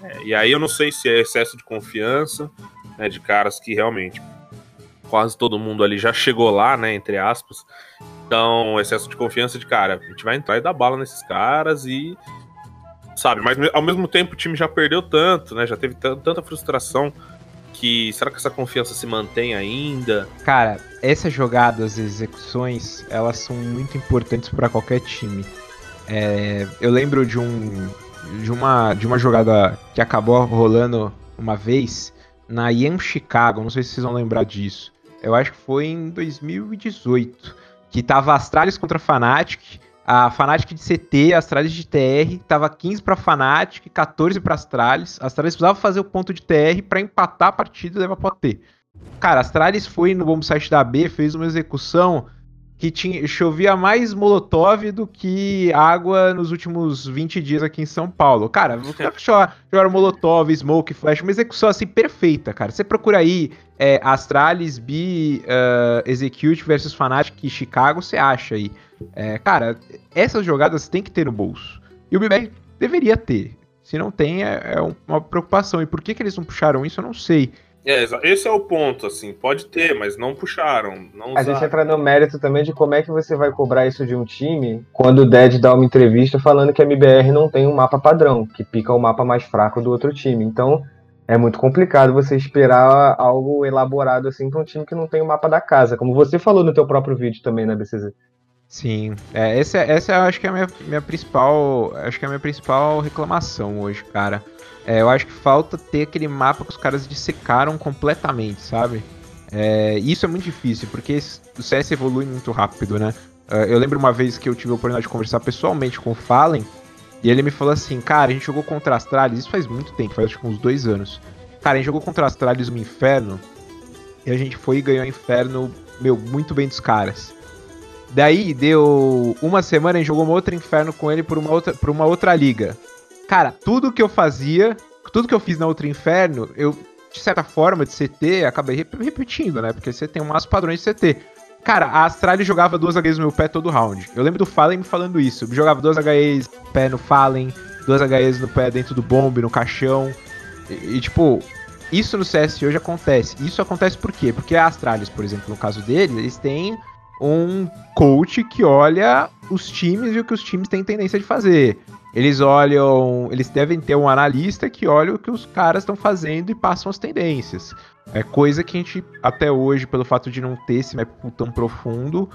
É, e aí eu não sei se é excesso de confiança, né? De caras que realmente quase todo mundo ali já chegou lá, né? Entre aspas. Então, excesso de confiança de cara, a gente vai entrar e dar bala nesses caras e. Sabe, mas ao mesmo tempo o time já perdeu tanto, né? Já teve tan- tanta frustração que será que essa confiança se mantém ainda? Cara, essas jogadas, execuções, elas são muito importantes pra qualquer time. É, eu lembro de um de uma de uma jogada que acabou rolando uma vez na IEM Chicago, não sei se vocês vão lembrar disso. Eu acho que foi em 2018, que tava Astralis contra Fnatic, a Fnatic de CT, Astralis de TR, tava 15 pra Fnatic, 14 pra Astralis. A Astralis precisava fazer o ponto de TR pra empatar a partida e levar pro AT. Cara, a Astralis foi no bomb site da B, fez uma execução que tinha, chovia mais Molotov do que água nos últimos 20 dias aqui em São Paulo. Cara, os caras jogaram Molotov, Smoke, Flash, uma execução assim perfeita, cara. Você procura aí é, Astralis, B, uh, Execute versus Fnatic e Chicago, você acha aí. É, cara, essas jogadas tem que ter no bolso. E o BBR deveria ter. Se não tem, é, é uma preocupação. E por que, que eles não puxaram isso, eu não sei. É, esse é o ponto, assim, pode ter, mas não puxaram, não A gente entra no mérito também de como é que você vai cobrar isso de um time quando o Dead dá uma entrevista falando que a MBR não tem um mapa padrão, que pica o mapa mais fraco do outro time. Então é muito complicado você esperar algo elaborado assim pra um time que não tem o mapa da casa, como você falou no teu próprio vídeo também na BCZ. Sim, é, essa, essa eu acho que é a minha, minha principal. Acho que é a minha principal reclamação hoje, cara. É, eu acho que falta ter aquele mapa que os caras dissecaram completamente, sabe? É, isso é muito difícil, porque o CS evolui muito rápido, né? É, eu lembro uma vez que eu tive a oportunidade de conversar pessoalmente com o Fallen, e ele me falou assim, cara, a gente jogou contra as Astralis, isso faz muito tempo, faz acho que uns dois anos. Cara, a gente jogou contra as Astralis no Inferno, e a gente foi e ganhou o Inferno, meu, muito bem dos caras. Daí deu uma semana e jogou uma outra inferno com ele por uma outra, por uma outra liga. Cara, tudo que eu fazia, tudo que eu fiz na outra inferno, eu, de certa forma, de CT, acabei rep- repetindo, né? Porque você tem umas padrões de CT. Cara, a Astralis jogava duas HEs no meu pé todo round. Eu lembro do Fallen me falando isso. Eu jogava duas HEs no pé no Fallen, duas HEs no pé dentro do bomb, no caixão. E, e, tipo, isso no CS hoje acontece. Isso acontece por quê? Porque a Astralis, por exemplo, no caso dele, eles têm um coach que olha os times e o que os times têm tendência de fazer. Eles olham, eles devem ter um analista que olha o que os caras estão fazendo e passam as tendências. É coisa que a gente, até hoje, pelo fato de não ter esse map tão profundo,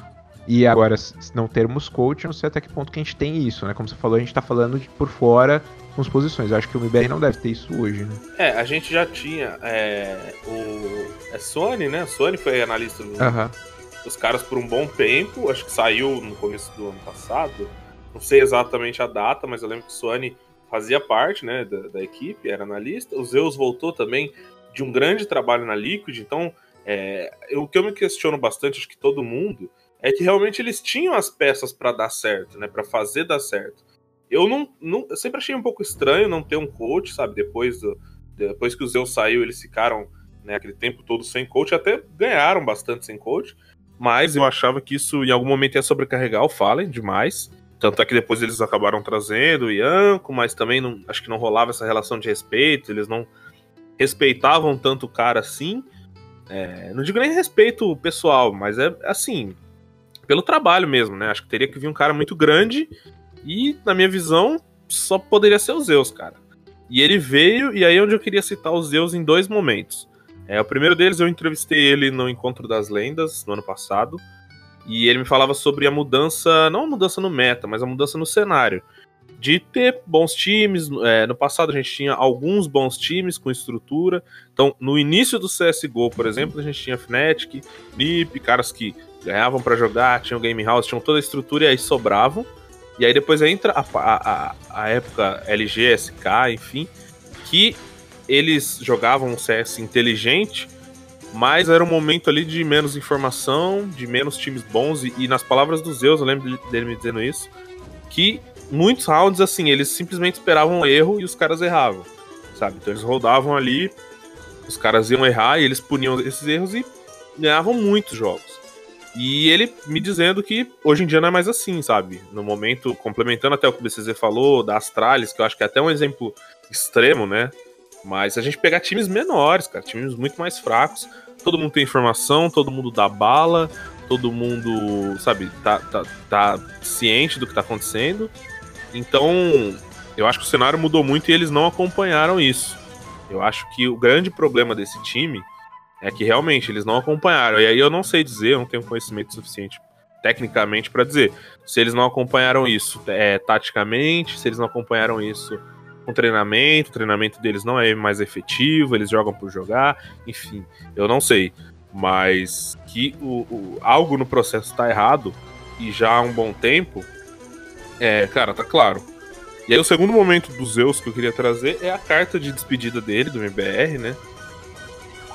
e agora não termos coach, não sei até que ponto que a gente tem isso, né? Como você falou, a gente tá falando de por fora com as posições. Eu acho que o MBR não deve ter isso hoje, né? É, a gente já tinha é, o. É Sony, né? Sony foi analista do- dos caras por um bom tempo. Acho que saiu no começo do ano passado. Não sei exatamente a data, mas eu lembro que o Sony fazia parte né, da, da equipe, era analista. O Zeus voltou também de um grande trabalho na Liquid. Então, é, o que eu me questiono bastante, acho que todo mundo, é que realmente eles tinham as peças pra dar certo, né? Para fazer dar certo. Eu não, não- eu sempre achei um pouco estranho não ter um coach, sabe? Depois do, depois que o Zeus saiu, eles ficaram né? Aquele tempo todo sem coach, até ganharam bastante sem coach, mas eu achava que isso em algum momento ia sobrecarregar o Fallen demais. Tanto é que depois eles acabaram trazendo o Ianco, mas também não, acho que não rolava essa relação de respeito, eles não respeitavam tanto o cara assim. É, não digo nem respeito pessoal, mas é assim, pelo trabalho mesmo, né? Acho que teria que vir um cara muito grande e, na minha visão, só poderia ser o Zeus, cara. E ele veio, e aí é onde eu queria citar o Zeus em dois momentos. É, o primeiro deles eu entrevistei ele no Encontro das Lendas, no ano passado, e ele me falava sobre a mudança, não a mudança no meta, mas a mudança no cenário. De ter bons times, é, no passado a gente tinha alguns bons times com estrutura. Então, no início do CSGO, por exemplo, a gente tinha Fnatic, NiP, caras que ganhavam para jogar, tinham Game House, tinham toda a estrutura e aí sobravam. E aí depois entra a, a, a época LG, SK, enfim, que eles jogavam um CS inteligente, mas era um momento ali de menos informação, de menos times bons, e, e nas palavras do Zeus, eu lembro dele me dizendo isso, que muitos rounds, assim, eles simplesmente esperavam um erro e os caras erravam, sabe? Então eles rodavam ali, os caras iam errar e eles puniam esses erros e ganhavam muitos jogos. E ele me dizendo que hoje em dia não é mais assim, sabe? No momento, complementando até o que o BCZ falou, da Astralis, que eu acho que é até um exemplo extremo, né? Mas a gente pegar times menores, cara, times muito mais fracos, todo mundo tem informação, todo mundo dá bala, todo mundo, sabe, tá, tá, tá ciente do que tá acontecendo. Então, eu acho que o cenário mudou muito e eles não acompanharam isso. Eu acho que o grande problema desse time é que realmente eles não acompanharam. E aí eu não sei dizer, eu não tenho conhecimento suficiente tecnicamente para dizer se eles não acompanharam isso é, taticamente, se eles não acompanharam isso com treinamento, o treinamento deles não é mais efetivo, eles jogam por jogar, enfim, eu não sei. Mas que o, o algo no processo está errado e já há um bom tempo, é, cara, tá claro. E aí o segundo momento dos Zeus que eu queria trazer é a carta de despedida dele, do MBR, né?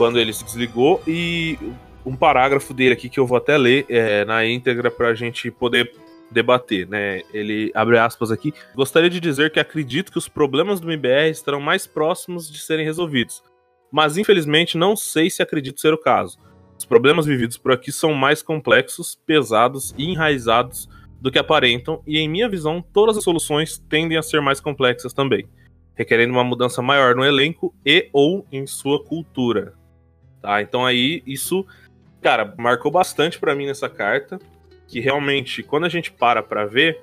quando ele se desligou e um parágrafo dele aqui que eu vou até ler é, na íntegra para a gente poder debater, né? Ele abre aspas aqui. Gostaria de dizer que acredito que os problemas do MBR estarão mais próximos de serem resolvidos, mas infelizmente não sei se acredito ser o caso. Os problemas vividos por aqui são mais complexos, pesados e enraizados do que aparentam, e em minha visão, todas as soluções tendem a ser mais complexas também, requerendo uma mudança maior no elenco e ou em sua cultura. Tá? Então aí isso, cara, marcou bastante para mim nessa carta, que realmente quando a gente para para ver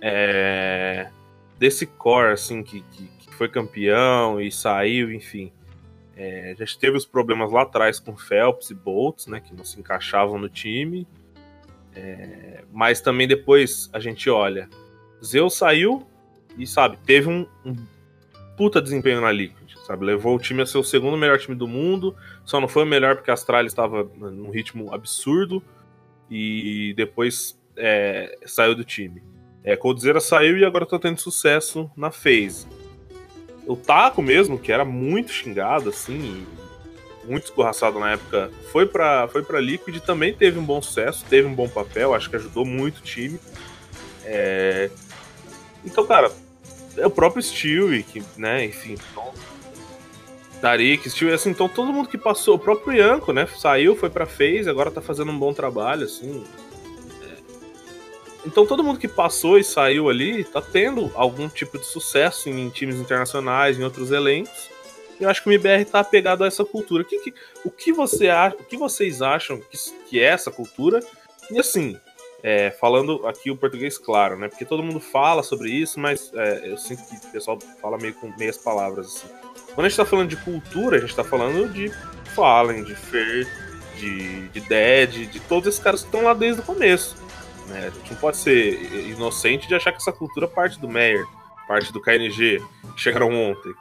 é, desse core assim que, que, que, foi campeão e saiu, enfim, é, a gente teve os problemas lá atrás com Phelps e Boltz, né, que não se encaixavam no time. É, mas também depois a gente olha, Zeus saiu e sabe, teve um, um puta desempenho na Liquid sabe? Levou o time a ser o segundo melhor time do mundo, só não foi o melhor porque a Astralis estava num ritmo absurdo e depois é, saiu do time. É, Coldzera saiu e agora tá tendo sucesso na FaZe. O Taco mesmo, que era muito xingado, assim, muito escorraçado na época, foi pra, foi pra Liquid e também teve um bom sucesso, teve um bom papel, acho que ajudou muito o time. É... Então, cara, é o próprio Stewie, que, né, enfim, Tarik, Steel, assim, então todo mundo que passou, o próprio Yanko, né, saiu, foi pra FaZe, agora tá fazendo um bom trabalho, assim. É. Então todo mundo que passou e saiu ali tá tendo algum tipo de sucesso em times internacionais, em outros elencos. E eu acho que o MBR tá apegado a essa cultura. O que, que, o que, você o que vocês acham que, que é essa cultura? E assim, é, falando aqui o português claro, né? Porque todo mundo fala sobre isso, mas é, eu sinto que o pessoal fala meio com meias palavras assim. Quando a gente tá falando de cultura, a gente tá falando de Fallen, de Fer, de, de Dead, de todos esses caras que estão lá desde o começo. Né? A gente não pode ser inocente de achar que essa cultura parte do Meyer, parte do KNG, que chegaram ontem.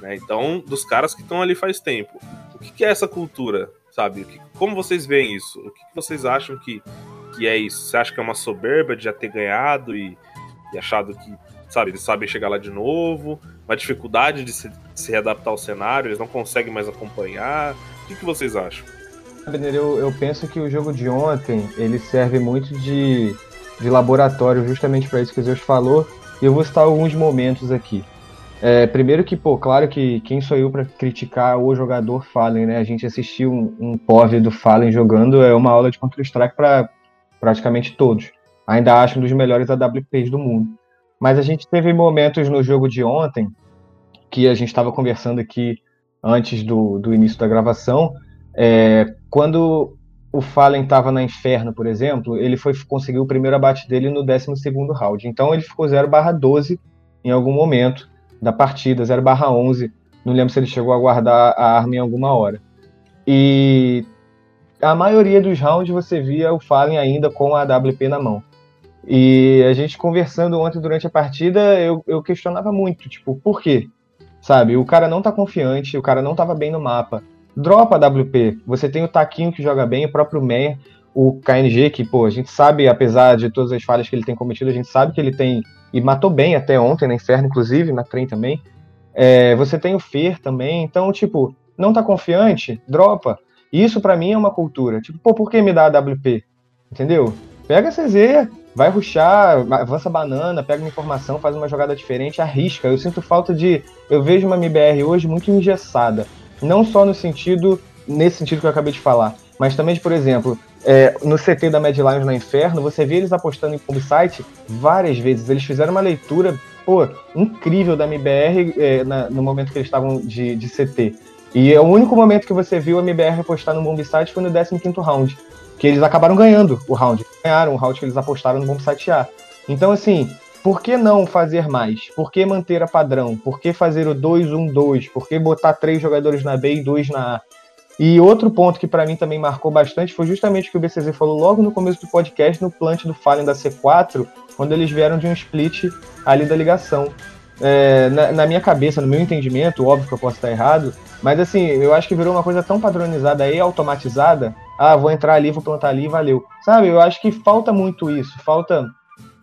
Né? Então, dos caras que estão ali faz tempo. O que, que é essa cultura? Sabe? Como vocês veem isso? O que, que vocês acham que, que é isso? Você acha que é uma soberba de já ter ganhado e, e achado que sabe, eles sabem chegar lá de novo, uma dificuldade de se, de se readaptar ao cenário, eles não conseguem mais acompanhar. O que, que vocês acham? Eu, eu penso que o jogo de ontem ele serve muito de, de laboratório justamente para isso que o Zeus falou. E eu vou citar alguns momentos aqui. É, primeiro que, pô, claro que quem sou eu para criticar o jogador Fallen, né? A gente assistiu um, um POV do Fallen jogando, é uma aula de Counter-Strike para praticamente todos. Ainda acho um dos melhores AWPs do mundo. Mas a gente teve momentos no jogo de ontem, que a gente estava conversando aqui antes do, do início da gravação, é, quando o Fallen estava na Inferno, por exemplo, ele foi conseguir o primeiro abate dele no 12 round. Então ele ficou 0/12 em algum momento da partida, 0/11. Não lembro se ele chegou a guardar a arma em alguma hora. E a maioria dos rounds você via o Fallen ainda com a AWP na mão. E a gente conversando ontem durante a partida, eu, eu questionava muito, tipo, por quê? Sabe, o cara não tá confiante, o cara não tava bem no mapa. Dropa WP. Você tem o Taquinho que joga bem, o próprio Meyer, o KNG, que, pô, a gente sabe, apesar de todas as falhas que ele tem cometido, a gente sabe que ele tem. E matou bem até ontem, na Inferno, inclusive, na trem também. É, você tem o Fer também. Então, tipo, não tá confiante? Dropa. Isso para mim é uma cultura. Tipo, pô, por que me dá a WP? Entendeu? Pega a CZ, vai ruxar, avança banana, pega uma informação, faz uma jogada diferente, arrisca. Eu sinto falta de. Eu vejo uma MBR hoje muito engessada. Não só no sentido, nesse sentido que eu acabei de falar, mas também, por exemplo, é, no CT da Mad Lions no Inferno, você vê eles apostando em Site várias vezes. Eles fizeram uma leitura, pô, incrível da MBR é, na, no momento que eles estavam de, de CT. E é o único momento que você viu a MBR apostar no Bomb Site foi no 15 round que eles acabaram ganhando o round. Ganharam o round que eles apostaram no Bombsite A. Então, assim, por que não fazer mais? Por que manter a padrão? Por que fazer o 2-1-2? Por que botar três jogadores na B e dois na A? E outro ponto que para mim também marcou bastante foi justamente o que o BCZ falou logo no começo do podcast, no plant do Fallen da C4, quando eles vieram de um split ali da ligação. É, na, na, minha cabeça, no meu entendimento, óbvio que eu posso estar errado, mas assim, eu acho que virou uma coisa tão padronizada e automatizada ah, vou entrar ali, vou plantar ali, valeu. Sabe, eu acho que falta muito isso, falta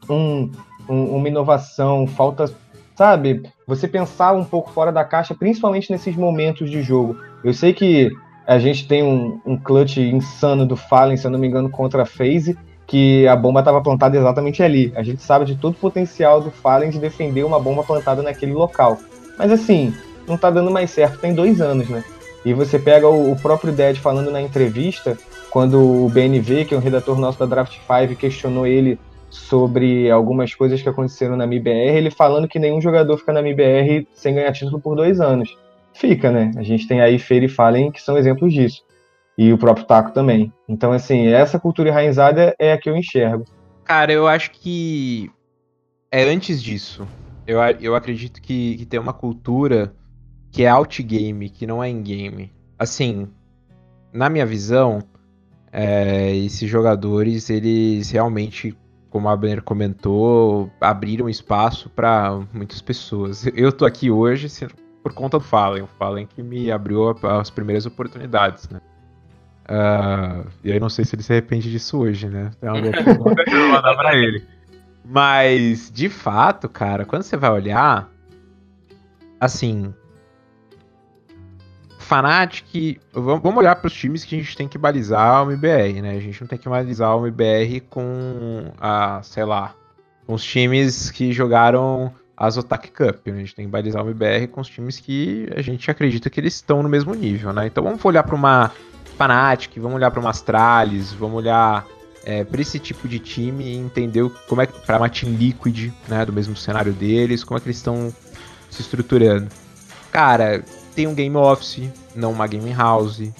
um, um, uma inovação, falta, sabe, você pensar um pouco fora da caixa, principalmente nesses momentos de jogo. Eu sei que a gente tem um, um clutch insano do Fallen, se eu não me engano, contra a FaZe, que a bomba estava plantada exatamente ali. A gente sabe de todo o potencial do Fallen de defender uma bomba plantada naquele local. Mas assim, não tá dando mais certo, tem dois anos, né? E você pega o, o próprio Dead falando na entrevista, quando o BNV, que é um redator nosso da Draft 5, questionou ele sobre algumas coisas que aconteceram na MIBR, ele falando que nenhum jogador fica na MIBR sem ganhar título por dois anos. Fica, né? A gente tem aí Feira e Fallen que são exemplos disso. E o próprio Taco também. Então, assim, essa cultura enraizada é a que eu enxergo. Cara, eu acho que é antes disso. Eu, eu acredito que, que tem uma cultura que é outgame, que não é in-game. Assim, na minha visão, é, esses jogadores, eles realmente, como a Banner comentou, abriram espaço para muitas pessoas. Eu tô aqui hoje por conta do Fallen, o Fallen que me abriu as primeiras oportunidades, né? Uh, e aí não sei se ele se arrepende disso hoje, né? É uma pergunta que eu vou mandar pra ele. Mas, de fato, cara, quando você vai olhar, assim, Fnatic, vamos olhar para os times que a gente tem que balizar o MBR, né? A gente não tem que balizar o MBR com a, sei lá, com os times que jogaram as Otak Cup. Né? A gente tem que balizar o MBR com os times que a gente acredita que eles estão no mesmo nível, né? Então vamos olhar para uma Fnatic, vamos olhar para uma Astralis, vamos olhar é, para esse tipo de time e entender como é que para uma Team Liquid, né, do mesmo cenário deles, como é que eles estão se estruturando. Cara, tem um game office, não uma game house.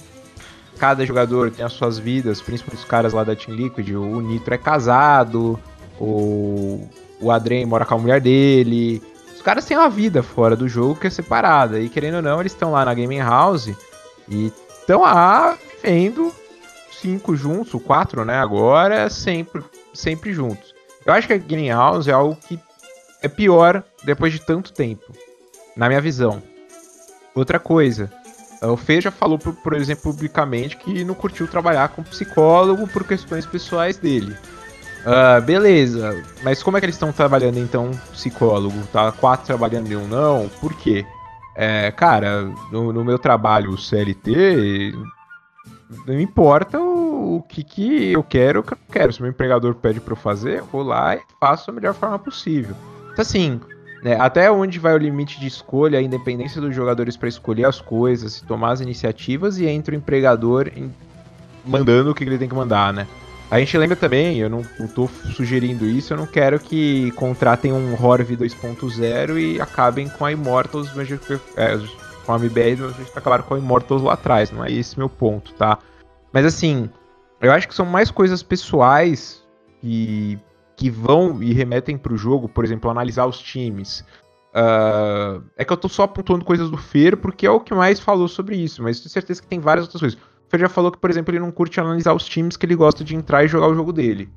Cada jogador tem as suas vidas, principalmente os caras lá da Team Liquid. O Nitro é casado, o, o Adrien mora com a mulher dele. Os caras têm uma vida fora do jogo que é separada. E querendo ou não, eles estão lá na Gaming House e estão lá vendo cinco juntos, quatro, né? Agora, sempre, sempre juntos. Eu acho que a Gaming House é algo que é pior depois de tanto tempo, na minha visão. Outra coisa, o Fê já falou, por, exemplo, publicamente que não curtiu trabalhar com psicólogo por questões pessoais dele. Uh, beleza, mas como é que eles estão trabalhando então psicólogo? Tá quatro trabalhando e um não? Por quê? É, cara, no, no, meu trabalho CLT, não importa o, o, que, que eu quero, o que eu quero. Se meu empregador pede para eu fazer, eu vou lá e faço da melhor forma possível. Então, assim, né, até onde vai o limite de escolha, a independência dos jogadores para escolher as coisas, tomar as iniciativas e entra o empregador em, mandando o que ele tem que mandar, né? A gente lembra também, eu não, tô sugerindo isso, eu não quero que contratem um Horv 2.0 e acabem com a Immortals, é, com a MBR, a gente acabaram com a Immortals lá atrás, não é esse meu ponto, tá? Mas assim, eu acho que são mais coisas pessoais que que vão e remetem para o jogo, por exemplo, analisar os times. Uh, é que eu tô só apontando coisas do Fer, porque é o que mais falou sobre isso, mas tenho certeza que tem várias outras coisas. O Fer já falou que, por exemplo, ele não curte analisar os times que ele gosta de entrar e jogar o jogo dele.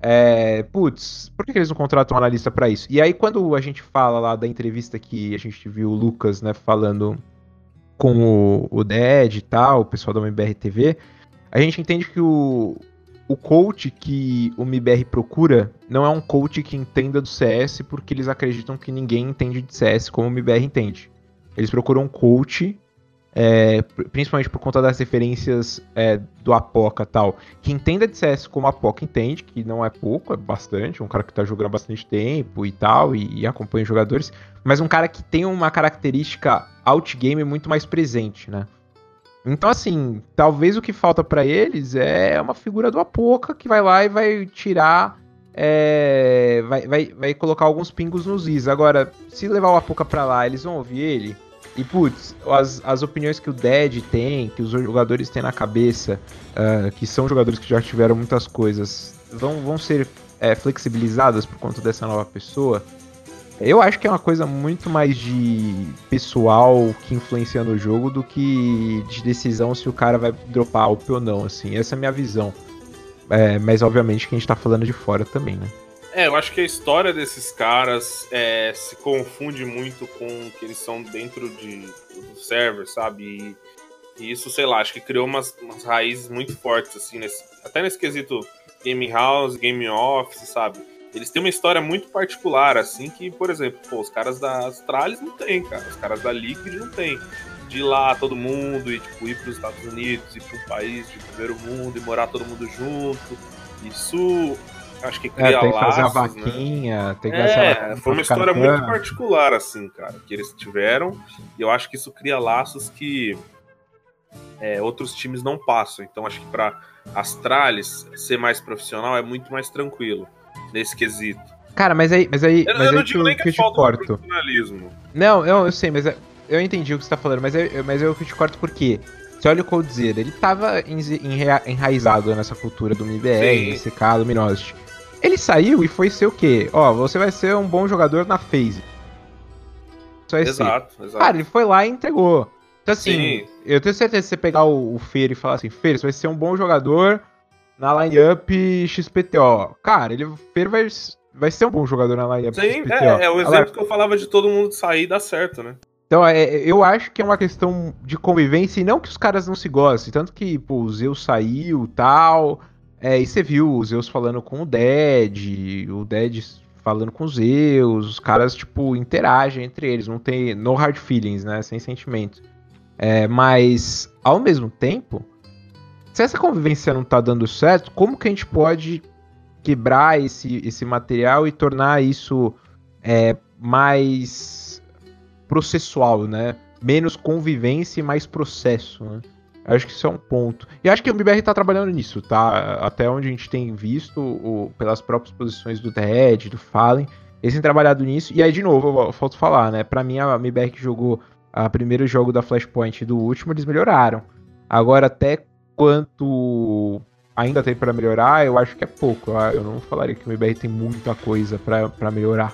É, putz, por que eles não contratam um analista para isso? E aí, quando a gente fala lá da entrevista que a gente viu o Lucas, né, falando com o, o Ded e tal, o pessoal da MBR TV, a gente entende que o, o coach que o MIBR procura não é um coach que entenda do CS porque eles acreditam que ninguém entende de CS como o MIBR entende. Eles procuram um coach, é, principalmente por conta das referências é, do Apoca tal, que entenda de CS como a Apoca entende, que não é pouco, é bastante, um cara que tá jogando há bastante tempo e tal, e, e acompanha os jogadores, mas um cara que tem uma característica outgame muito mais presente, né? Então, assim, talvez o que falta para eles é uma figura do Apoca que vai lá e vai tirar. É, vai, vai, vai colocar alguns pingos nos is. Agora, se levar o Apoca pra lá, eles vão ouvir ele. E, putz, as, as opiniões que o Dead tem, que os jogadores têm na cabeça, uh, que são jogadores que já tiveram muitas coisas, vão, vão ser é, flexibilizadas por conta dessa nova pessoa. Eu acho que é uma coisa muito mais de pessoal que influencia no jogo do que de decisão se o cara vai dropar up ou não, assim. Essa é a minha visão. É, mas obviamente que a gente tá falando de fora também, né? É, eu acho que a história desses caras é, se confunde muito com o que eles são dentro de, do server, sabe? E, e, isso, sei lá, acho que criou umas, umas raízes muito fortes, assim, nesse, até nesse quesito game house, game office, sabe? Eles têm uma história muito particular, assim, que, por exemplo, pô, os caras da Astralis não tem, cara. Os caras da Liquid não tem. De ir lá todo mundo e, tipo, ir pros Estados Unidos, ir pra um país de primeiro mundo e morar todo mundo junto. Isso acho que é, cria é, tem que fazer a né? vaquinha, né? tem que é, fazer foi uma história muito particular, assim, cara, que eles tiveram. E eu acho que isso cria laços que é, outros times não passam. Então acho que para Astralis ser mais profissional é muito mais tranquilo nesse quesito. Cara, mas aí. Mas aí eu, mas eu aí não digo nem que, que eu te corto. Não, eu, eu sei, mas é, eu entendi o que você tá falando, mas eu, mas eu te corto porque. Você olha o Coldzera, ele tava enraizado nessa cultura do MBR, CK, Luminosity. Ele saiu e foi ser o quê? Ó, você vai ser um bom jogador na phase. Só exato, exato. Cara, ele foi lá e entregou. Então, assim, Sim. eu tenho certeza que você pegar o, o Fer e falar assim, Fer, você vai ser um bom jogador na lineup XPTO. Cara, ele Fer vai, vai ser um bom jogador na lineup Sim, XPTO. É, é o exemplo que eu falava de todo mundo sair e dar certo, né? Então, é, eu acho que é uma questão de convivência e não que os caras não se gostem. Tanto que, pô, o Zeus saiu tal. É, e você viu o Zeus falando com o Dead, o Dead falando com os Zeus, os caras, tipo, interagem entre eles, não tem no hard feelings, né? Sem sentimento. É, mas, ao mesmo tempo, se essa convivência não tá dando certo, como que a gente pode quebrar esse, esse material e tornar isso é, mais processual, né? Menos convivência e mais processo, né? Acho que isso é um ponto. E acho que o MBR tá trabalhando nisso, tá? Até onde a gente tem visto, o, pelas próprias posições do Ted, do Fallen, eles têm trabalhado nisso. E aí, de novo, falta falar, né? Pra mim, a MBR que jogou o primeiro jogo da Flashpoint do último, eles melhoraram. Agora, até quanto ainda tem para melhorar, eu acho que é pouco. Eu não falaria que o MBR tem muita coisa para melhorar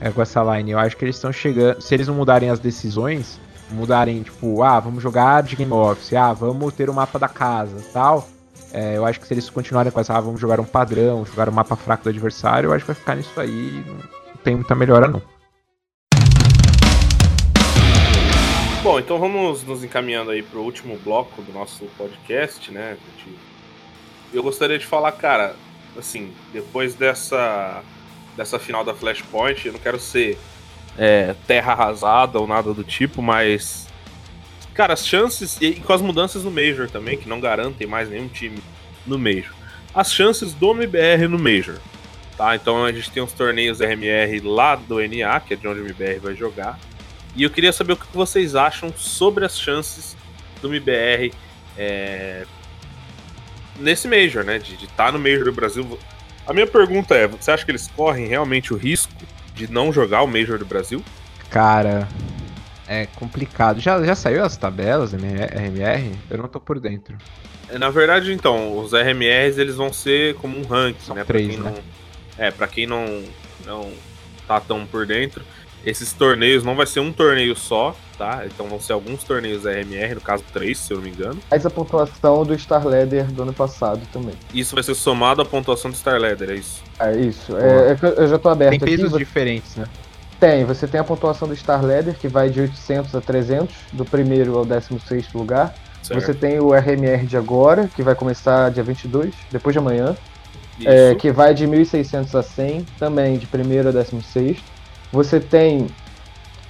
é, com essa line. Eu acho que eles estão chegando. Se eles não mudarem as decisões, mudarem, tipo, ah, vamos jogar de Game Office, ah, vamos ter o mapa da casa tal. É, eu acho que se eles continuarem com essa, ah, vamos jogar um padrão, jogar um mapa fraco do adversário, eu acho que vai ficar nisso aí. Não tem muita melhora, não. Bom, então vamos nos encaminhando aí para o último bloco do nosso podcast, né? Eu gostaria de falar, cara, assim, depois dessa dessa final da Flashpoint, eu não quero ser é, terra arrasada ou nada do tipo, mas cara, as chances e com as mudanças no Major também, que não garantem mais nenhum time no Major. As chances do MBR no Major, Tá? Então a gente tem uns torneios RMR lá do NA, que é de onde o MBR vai jogar. E eu queria saber o que vocês acham sobre as chances do MBR é, nesse Major, né? De estar tá no Major do Brasil. A minha pergunta é: você acha que eles correm realmente o risco de não jogar o Major do Brasil? Cara, é complicado. Já, já saiu as tabelas RMR? Eu não tô por dentro. É, na verdade, então, os RMRs eles vão ser como um ranking, São né? Três, pra né? Não, é, pra quem não, não tá tão por dentro, esses torneios não vai ser um torneio só, tá? Então vão ser alguns torneios RMR, no caso três, se eu não me engano. Mais a pontuação do Star Leader do ano passado também. Isso vai ser somado à pontuação do Star Leader, é isso? É isso. É, é eu- já tô aberto Tem pesos aqui. diferentes, né? Tem, você tem a pontuação do Star Leader, que vai de 800 a 300, do primeiro ao 16º lugar. Certo? Você tem o RMR de agora, que vai começar dia 22, depois de amanhã. Isso. É, que vai de 1.600 a 100, também de primeiro a 16. Você tem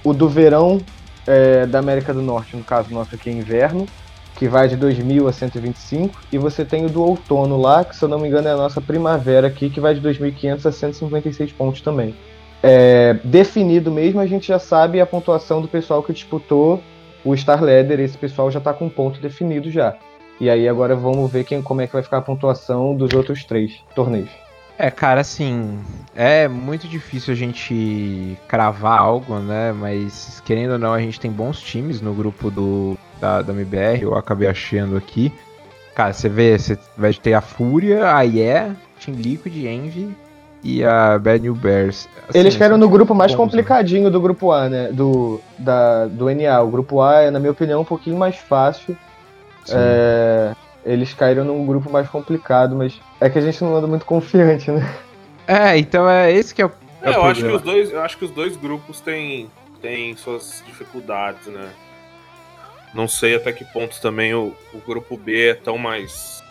o do verão é, da América do Norte, no caso nosso aqui é inverno, que vai de 2.000 a 125. E você tem o do outono lá, que se eu não me engano é a nossa primavera aqui, que vai de 2.500 a 156 pontos também. É, definido mesmo, a gente já sabe a pontuação do pessoal que disputou o Star Leader. Esse pessoal já está com ponto definido já. E aí agora vamos ver quem, como é que vai ficar a pontuação dos outros três torneios. É, cara, assim, é muito difícil a gente cravar algo, né? Mas querendo ou não, a gente tem bons times no grupo do da, da MBR, eu acabei achando aqui. Cara, você vê, você vai ter a Fúria, a IE, Team Liquid, Envy e a Bad New Bears. Assim, Eles caíram no grupo mais bons, né? complicadinho do grupo A, né? Do, da, do NA. O grupo A é, na minha opinião, um pouquinho mais fácil. Sim. É, eles caíram num grupo mais complicado, mas é que a gente não anda muito confiante, né? É, então é esse que é o. É, é eu acho que problema. os dois, eu acho que os dois grupos têm, têm suas dificuldades, né? Não sei até que ponto também o, o grupo B é tão mais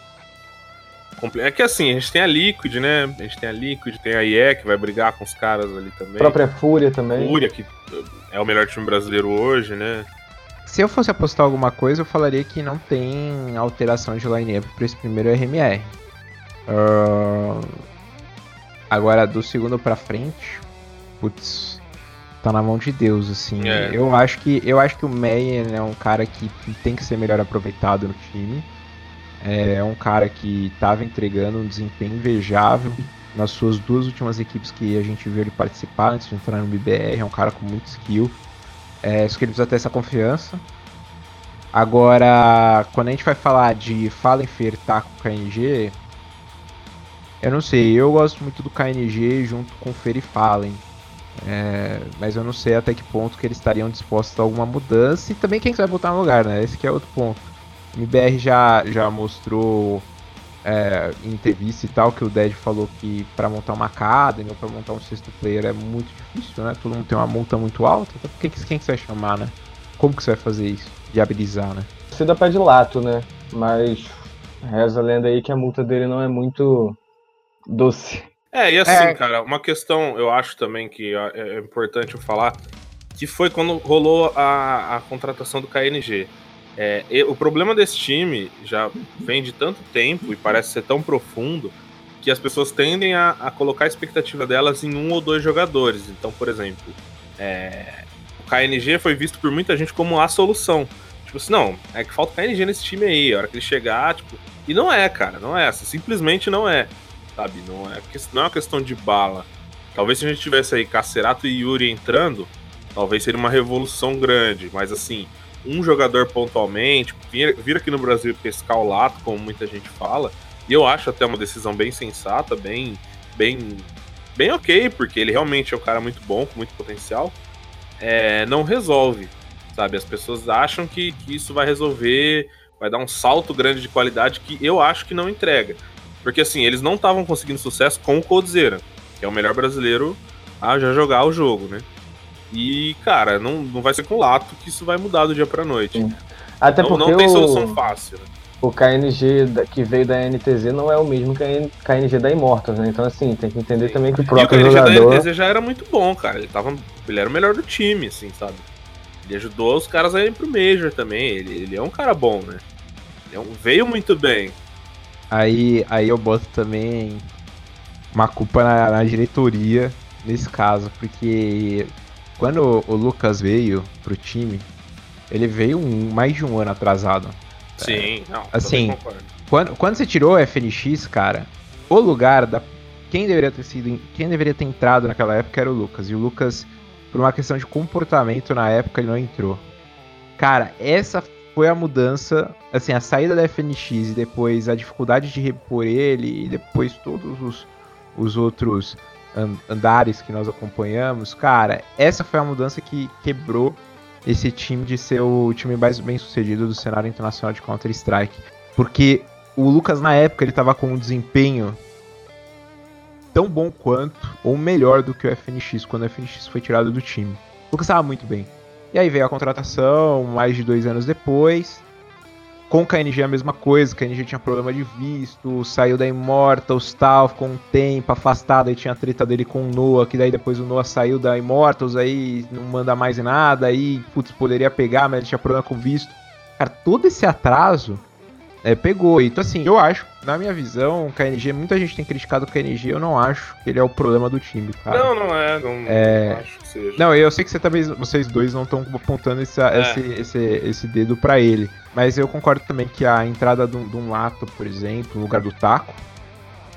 É que assim, a gente tem a Liquid, né? A gente tem a Liquid, tem a IE que vai brigar com os caras ali também. A própria Fúria também. Fúria, que é o melhor time brasileiro hoje, né? Se eu fosse apostar alguma coisa, eu falaria que não tem alteração de line-up para esse primeiro RMR. Ahn, agora, do segundo pra frente, putz, tá na mão de Deus, assim. É. Eu acho que eu acho que o Meyer é um cara que tem que ser melhor aproveitado no time. É um cara que tava entregando um desempenho invejável nas suas duas últimas equipes que a gente viu ele participar antes de entrar no BBR. É um cara com muito skill. É, só que ele precisa ter essa confiança. Agora, quando a gente vai falar de Fallen Fer com o KNG, eu não sei, eu gosto muito do KNG junto com Fer e Fallen. É, mas eu não sei até que ponto que eles estariam dispostos a alguma mudança e também quem que vai botar no lugar, né? Esse é outro ponto. O MBR já, já mostrou é, em entrevista e tal que o Dead falou que para montar uma academy ou para montar um sexto player é muito difícil, né? Todo mundo tem uma multa muito alta. Então que- quem que você vai chamar, né? Como que você vai fazer isso? Viabilizar, né? Dá pé de lato, né? Mas reza a lenda aí que a multa dele não é muito doce. É, e assim, É. cara, uma questão eu acho também que é é importante eu falar, que foi quando rolou a, a contratação do KNG. É, e- o problema desse time já vem de tanto tempo e parece ser tão profundo que as pessoas tendem a, a colocar a expectativa delas em um ou dois jogadores. Então, por exemplo, é, o KNG foi visto por muita gente como a solução. Tipo assim, não, é que falta KNG nesse time aí, a hora que ele chegar, tipo. E não é, cara, não é essa. Simplesmente não é sabe? Não é, não é uma questão de bala. Talvez se a gente tivesse aí Cacerato e Yuri entrando, talvez seria uma revolução grande, mas assim, um jogador pontualmente, vir, vir aqui no Brasil pescar o lato, como muita gente fala, e eu acho até uma decisão bem sensata, bem, bem, bem ok, porque ele realmente é um cara muito bom, com muito potencial, é, não resolve, sabe? As pessoas acham que, que isso vai resolver, vai dar um salto grande de qualidade que eu acho que não entrega. Porque assim, eles não estavam conseguindo sucesso com o Coldzera, que é o melhor brasileiro a já jogar o jogo, né? E, cara, não, não vai ser com o Lato que isso vai mudar do dia pra noite. Sim. Até Não, porque não tem o, solução fácil. Né? o KNG que veio da NTZ não é o mesmo que a N- KNG da Immortals, né? Então, assim, tem que entender Sim. também que o E o próprio KNG jogador. da NTZ já era muito bom, cara. Ele, tava, ele era o melhor do time, assim, sabe? Ele ajudou os caras a irem pro Major também. Ele, ele é um cara bom, né? Ele é um- veio muito bem. Aí, aí eu boto também uma culpa na, na diretoria nesse caso, porque quando o Lucas veio pro time, ele veio um, mais de um ano atrasado. Sim, não, Assim. Quando, quando você tirou o FNX, cara, o lugar da. Quem deveria ter sido. Quem deveria ter entrado naquela época era o Lucas. E o Lucas, por uma questão de comportamento na época, ele não entrou. Cara, essa foi a mudança. Assim, a saída da FNX e depois a dificuldade de repor ele e depois todos os, os outros an- andares que nós acompanhamos. Cara, essa foi a mudança que quebrou esse time de ser o time mais bem sucedido do cenário internacional de Counter-Strike. Porque o Lucas, na época, ele tava com um desempenho tão bom quanto, ou melhor do que o FNX, quando o FNX foi tirado do time. O Lucas tava muito bem. E aí veio a contratação, mais de dois anos depois. Com o KNG a mesma coisa, o KNG tinha problema de visto, saiu da Immortals, tal, ficou um tempo afastado, aí tinha a treta dele com o Noah, que daí depois o Noah saiu da Immortals, aí não manda mais nada, aí, putz, poderia pegar, mas ele tinha problema com visto. Cara, todo esse atraso é, pegou. Então, assim, eu acho, na minha visão, o KNG, muita gente tem criticado o KNG, eu não acho que ele é o problema do time, cara. Não, não é, não, É. não acho que seja. Não, eu sei que você também, vocês dois não estão apontando esse, É. esse, esse, esse dedo pra ele. Mas eu concordo também que a entrada de um, de um Lato, por exemplo, no lugar do Taco,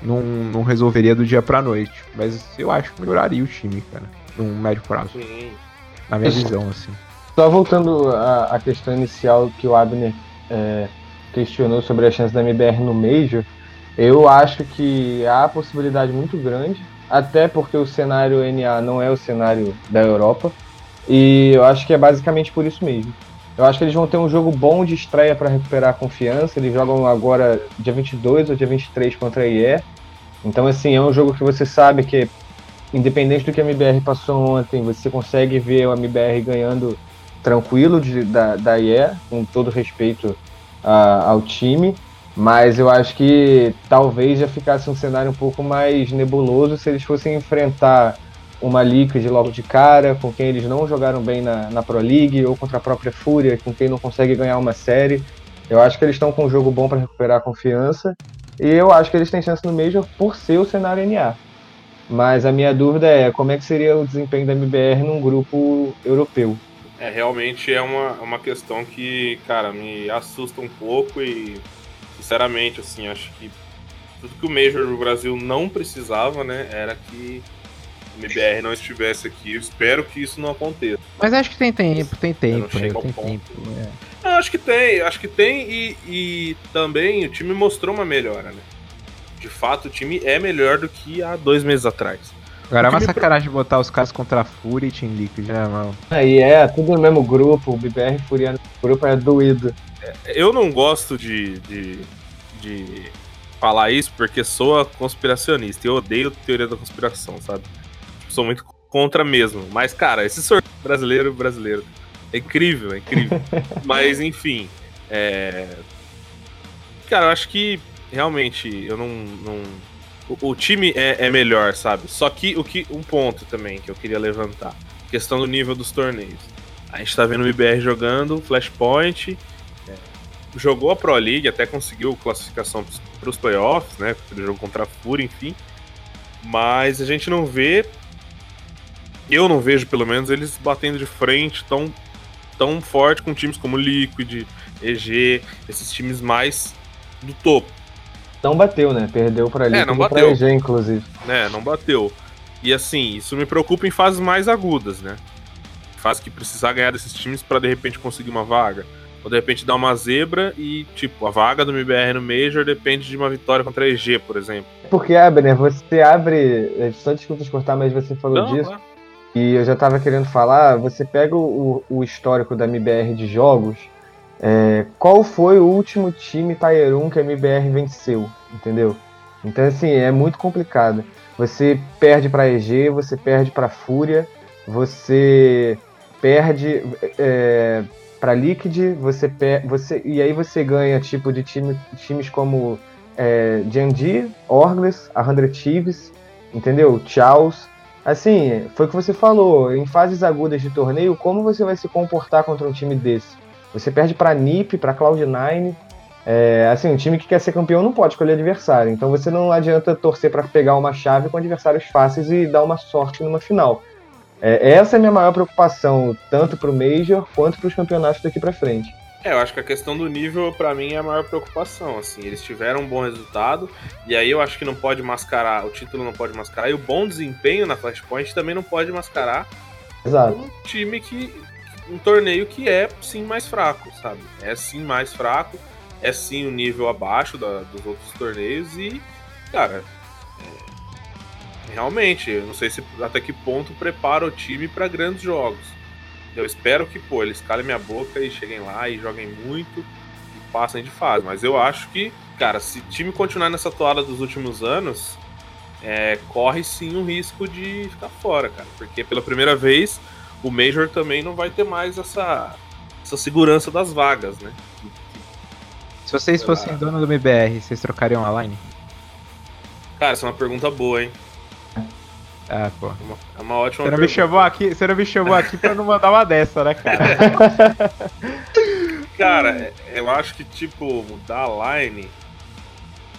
não, não resolveria do dia pra noite. Mas eu acho que melhoraria o time, cara. Num médio prazo. Sim. Na minha visão, assim. Só voltando à, à questão inicial que o Abner é, questionou sobre a chance da MBR no Major, eu acho que há possibilidade muito grande, até porque o cenário NA não é o cenário da Europa, e eu acho que é basicamente por isso mesmo. Eu acho que eles vão ter um jogo bom de estreia para recuperar a confiança, eles jogam agora dia 22 ou dia 23 contra a IE, então assim, é um jogo que você sabe que independente do que a MBR passou ontem, você consegue ver o MBR ganhando tranquilo de, da, da IE, com todo respeito ao time, mas eu acho que talvez já ficasse um cenário um pouco mais nebuloso se eles fossem enfrentar uma Liquid logo de cara, com quem eles não jogaram bem na, na Pro League, ou contra a própria Fúria, com quem não consegue ganhar uma série. Eu acho que eles estão com um jogo bom para recuperar a confiança, e eu acho que eles têm chance no Major por ser o cenário NA. Mas a minha dúvida é como é que seria o desempenho da MBR num grupo europeu. É, realmente é uma, uma questão que, cara, me assusta um pouco e, sinceramente, assim, acho que tudo que o Major do Brasil não precisava, né, era que o MBR não estivesse aqui. Eu espero que isso não aconteça. Mas acho que tem tempo, tem tempo, né? tem ponto. tempo. é. Eu acho que tem, acho que tem e, e também o time mostrou uma melhora, né? De fato, o time é melhor do que há dois meses atrás. Agora é uma me sacanagem botar os caras contra a Fúria e Team Liquid, né, mano? Aí é, tudo no mesmo grupo, o BBR Furiano no grupo é doído. Eu não gosto de, de, de falar isso porque sou conspiracionista. Eu odeio teoria da conspiração, sabe? Sou muito contra mesmo. Mas, cara, esse sorteio brasileiro, brasileiro. É incrível, é incrível. Mas, enfim. É... Cara, eu acho que realmente eu não. não... O, o time é, é melhor, sabe? Só que o que um ponto também que eu queria levantar. Questão do nível dos torneios. A gente tá vendo o IBR jogando, Flashpoint, jogou a Pro League, até conseguiu classificação para os playoffs, né? Ele jogou contra a Fúria, enfim. Mas a gente não vê. Eu não vejo, pelo menos, eles batendo de frente tão, tão forte com times como Liquid, EG, esses times mais do topo, Não bateu, né? Perdeu pra ali, É, não bateu. EG, inclusive. né? Não bateu. E assim, isso me preocupa em fases mais agudas, né? Fase que precisar ganhar desses times para de repente conseguir uma vaga. Ou de repente dar uma zebra e, tipo, a vaga do MBR no Major depende de uma vitória contra a EG, por exemplo. Porque, Abner, você abre. é, Só desculpa te cortar, mas você falou Não, disso. claro. E eu já tava querendo falar, você pega o, o histórico da MBR de jogos, é, qual foi o último time Tier 1 que a MBR venceu, entendeu? Então, assim, é muito complicado. Você perde pra EG, você perde pra Fúria, você perde é, pra Liquid, você, per você e aí você ganha tipo de time, times como é, G&G, Orgles, a 100 Thieves, entendeu? Chaos. Assim, foi o que você falou, em fases agudas de torneio, como você vai se comportar contra um time desse? Você perde pra NiP, pra Cloud9, É, assim, um time que quer ser campeão não pode escolher adversário. Então você não adianta torcer para pegar uma chave com adversários fáceis e dar uma sorte numa final. É, essa é a minha maior preocupação, tanto para o Major quanto para os campeonatos daqui para frente. É, eu acho que a questão do nível, para mim, é a maior preocupação. Assim, eles tiveram um bom resultado, e aí eu acho que não pode mascarar, o título não pode mascarar, e o bom desempenho na Flashpoint também não pode mascarar Exato. um time que. Um torneio que é sim mais fraco, sabe? É sim mais fraco, é sim um nível abaixo da- dos outros torneios, e, cara. é, realmente, eu não sei se até que ponto prepara o time para grandes jogos. Eu espero que, pô, eles calem minha boca e cheguem lá e joguem muito e passem de fase. Mas eu acho que, cara, se o time continuar nessa toada dos últimos anos, é, corre sim um risco de ficar fora, cara. Porque pela primeira vez o Major também não vai ter mais essa, essa segurança das vagas, né? Se vocês fossem dono do MBR, vocês trocariam a line? Cara, essa é uma pergunta boa, hein? Ah, pô. É uma, é uma ótima Você não me pergunta. chamou aqui, você não me chamou aqui pra não mandar uma dessa, né, cara? Cara, eu acho que, tipo, mudar a line.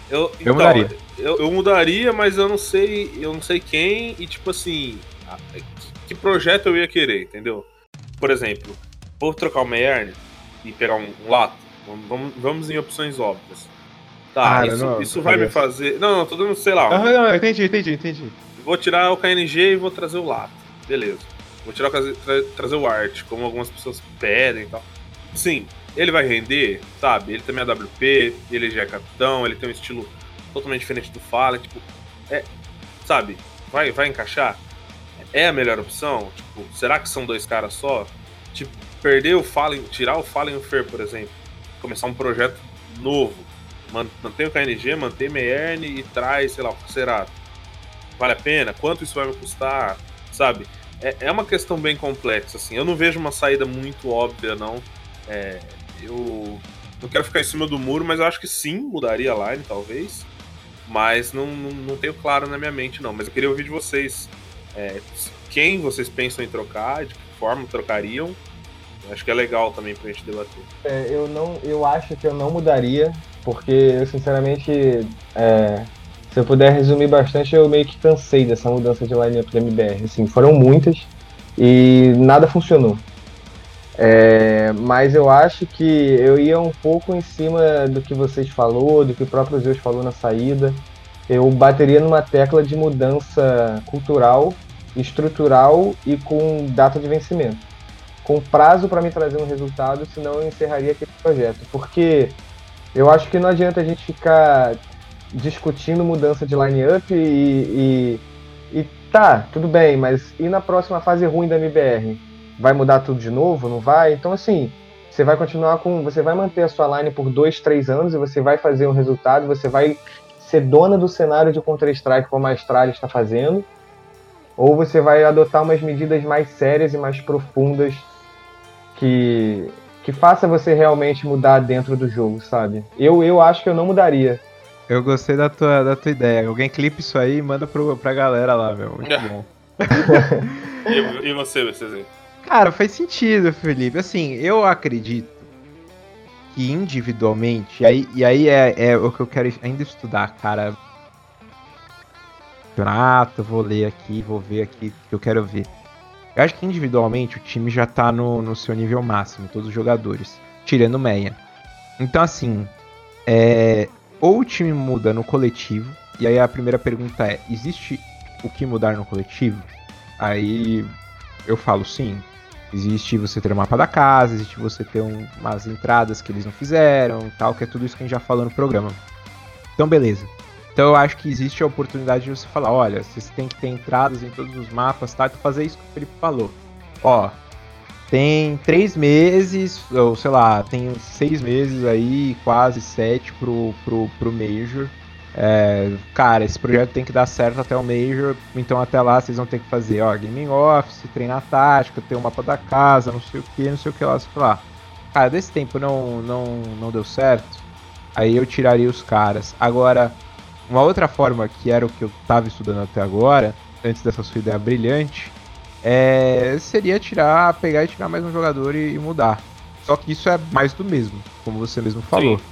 Eu, então, mudaria. Eu, eu mudaria, mas eu não sei. Eu não sei quem e, tipo assim. Que, projeto eu ia querer, entendeu? Por exemplo, vou trocar o Meyern e pegar um, um lato. Vamos, vamos, em opções óbvias. Tá, Cara, isso, não, isso vai me fazer. Não, não, tô dando, sei lá. Ah, não, entendi, entendi, entendi. Vou tirar o KNG e vou trazer o Lato. Beleza. Vou tirar o, tra- tra- trazer o Art, como algumas pessoas pedem e tal. Sim, ele vai render, sabe? Ele também é WP, ele já é capitão, ele tem um estilo totalmente diferente do Fallen, tipo, é, sabe? Vai, vai encaixar? É a melhor opção? Tipo, será que são dois caras só? Tipo, perder o Fallen, tirar o Fallen e o Fer, por exemplo, começar um projeto novo, man- mantém o KNG, mantém Meyerne e traz, sei lá, o Cerato vale a pena? Quanto isso vai me custar? Sabe? É, é uma questão bem complexa, assim. Eu não vejo uma saída muito óbvia, não. É, eu não quero ficar em cima do muro, mas eu acho que sim, mudaria a line, talvez. Mas não, não, não tenho claro na minha mente, não. Mas eu queria ouvir de vocês é, quem vocês pensam em trocar, de que forma trocariam. Acho que é legal também pra gente debater. É, eu não, eu acho que eu não mudaria, porque eu sinceramente, é, se eu puder resumir bastante, eu meio que cansei dessa mudança de line-up da MBR. Assim, foram muitas e nada funcionou. É, mas eu acho que eu ia um pouco em cima do que vocês falou, do que o próprio Zeus falou na saída. Eu bateria numa tecla de mudança cultural, estrutural e com data de vencimento com prazo para me trazer um resultado, senão eu encerraria aquele projeto. Porque eu acho que não adianta a gente ficar discutindo mudança de line-up e, e, e tá, tudo bem, mas e na próxima fase ruim da MBR? Vai mudar tudo de novo? Não vai? Então, assim, você vai continuar com. Você vai manter a sua line por dois, três anos e você vai fazer um resultado, você vai ser dona do cenário de Counter-Strike como a Astralis está fazendo, ou você vai adotar umas medidas mais sérias e mais profundas que, que faça você realmente mudar dentro do jogo, sabe? Eu, eu acho que eu não mudaria. Eu gostei da tua, da tua ideia. Alguém clipe isso aí e manda pro, pra galera lá, meu. Muito bom. E, e você, VCZ? Cara, faz sentido, Felipe. Assim, eu acredito que individualmente, e aí, e aí é, é o que eu quero ainda estudar, cara. Campeonato, vou ler aqui, vou ver aqui o que eu quero ver. Eu acho que individualmente o time já tá no, no seu nível máximo, todos os jogadores, tirando o Meia. Então, assim, é, ou o time muda no coletivo, e aí a primeira pergunta é: existe o que mudar no coletivo? Aí eu falo sim. Existe você ter o mapa da casa, existe você ter um- umas entradas que eles não fizeram, tal, que é tudo isso que a gente já falou no programa. Então, beleza. Então eu acho que existe a oportunidade de você falar, olha, vocês têm que ter entradas em todos os mapas, tá? Então fazer isso que o Felipe falou. Ó, tem três meses, ou sei lá, tem seis meses aí, quase sete pro, pro, pro Major. É, cara, esse projeto tem que dar certo até o Major, então até lá vocês vão ter que fazer, ó, Gaming Office, treinar tática, ter o mapa da casa, não sei o que, não sei o que lá, sei lá. Cara, desse tempo não, não, não deu certo, aí eu tiraria os caras. Agora, uma outra forma, que era o que eu tava estudando até agora, antes dessa sua ideia brilhante, é, seria tirar, pegar e tirar mais um jogador e, e mudar. Só que isso é mais do mesmo, como você mesmo falou. Sim.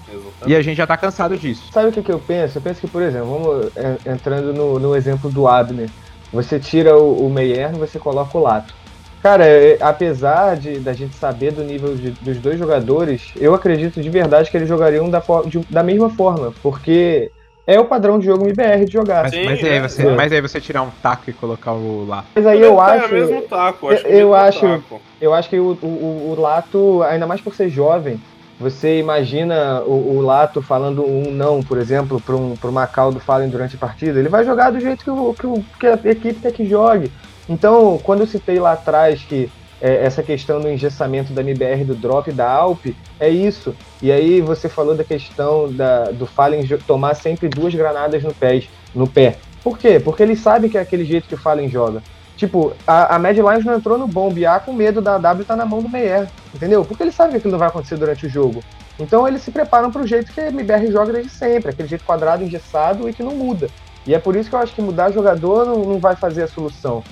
E a gente já tá cansado disso. Sabe o que, que eu penso? Eu penso que, por exemplo, vamos é, entrando no, no exemplo do Abner. Você tira o, o Meyer e você coloca o Lato. Cara, é, apesar de da gente saber do nível de- dos dois jogadores, eu acredito de verdade que eles jogariam da, de- da mesma forma, porque é o padrão de jogo MBR de jogar. Mas, Sim, mas aí é, você, é. mas aí você tirar um taco e colocar o lá. Mas aí eu é, acho, É o mesmo taco, eu acho. eu- que é o eu mesmo acho- taco. eu acho que o, o, o Lato, ainda mais por ser jovem, você imagina o, o Lato falando um não, por exemplo, para um, pra uma call do Fallen durante a partida, ele vai jogar do jeito que, o, que, o, que a equipe quer que jogue. Então, quando eu citei lá atrás que é, essa questão do engessamento da MBR, do drop da Alp, é isso. E aí você falou da questão da, do Fallen tomar sempre duas granadas no pé, no pé. Por quê? Porque ele sabe que é aquele jeito que o Fallen joga. Tipo, a, a Mad Lions não entrou no bombe A com medo da W estar na mão do Meyer, entendeu? Porque ele sabe que aquilo não vai acontecer durante o jogo. Então eles se preparam pro jeito que a MBR joga desde sempre, aquele jeito quadrado, engessado e que não muda. E é por isso que eu acho que mudar jogador não, não vai fazer a solução.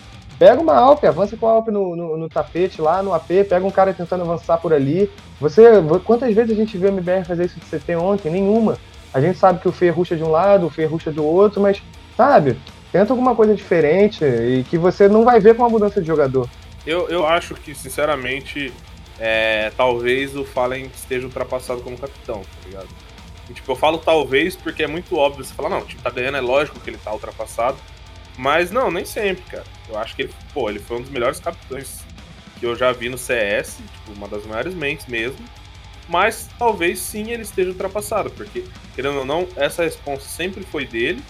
Pega uma Alp, avança com a Alp no, no, no tapete lá, no AP, pega um cara tentando avançar por ali. Você. Quantas vezes a gente viu a MBR fazer isso de CT ontem? Nenhuma. A gente sabe que o Fê ruxa de um lado, o Fê ruxa do outro, mas, sabe, tenta alguma coisa diferente e que você não vai ver com a mudança de jogador. Eu, eu acho que, sinceramente, é, talvez o Fallen esteja ultrapassado como capitão, tá ligado? E, tipo, eu falo talvez porque é muito óbvio. Você fala, não, o time tá ganhando, é lógico que ele tá ultrapassado. Mas não, nem sempre, cara. Eu acho que ele, pô, ele foi um dos melhores capitães que eu já vi no CS, tipo, uma das maiores mentes mesmo. Mas talvez sim ele esteja ultrapassado, porque, querendo ou não, essa resposta sempre foi dele,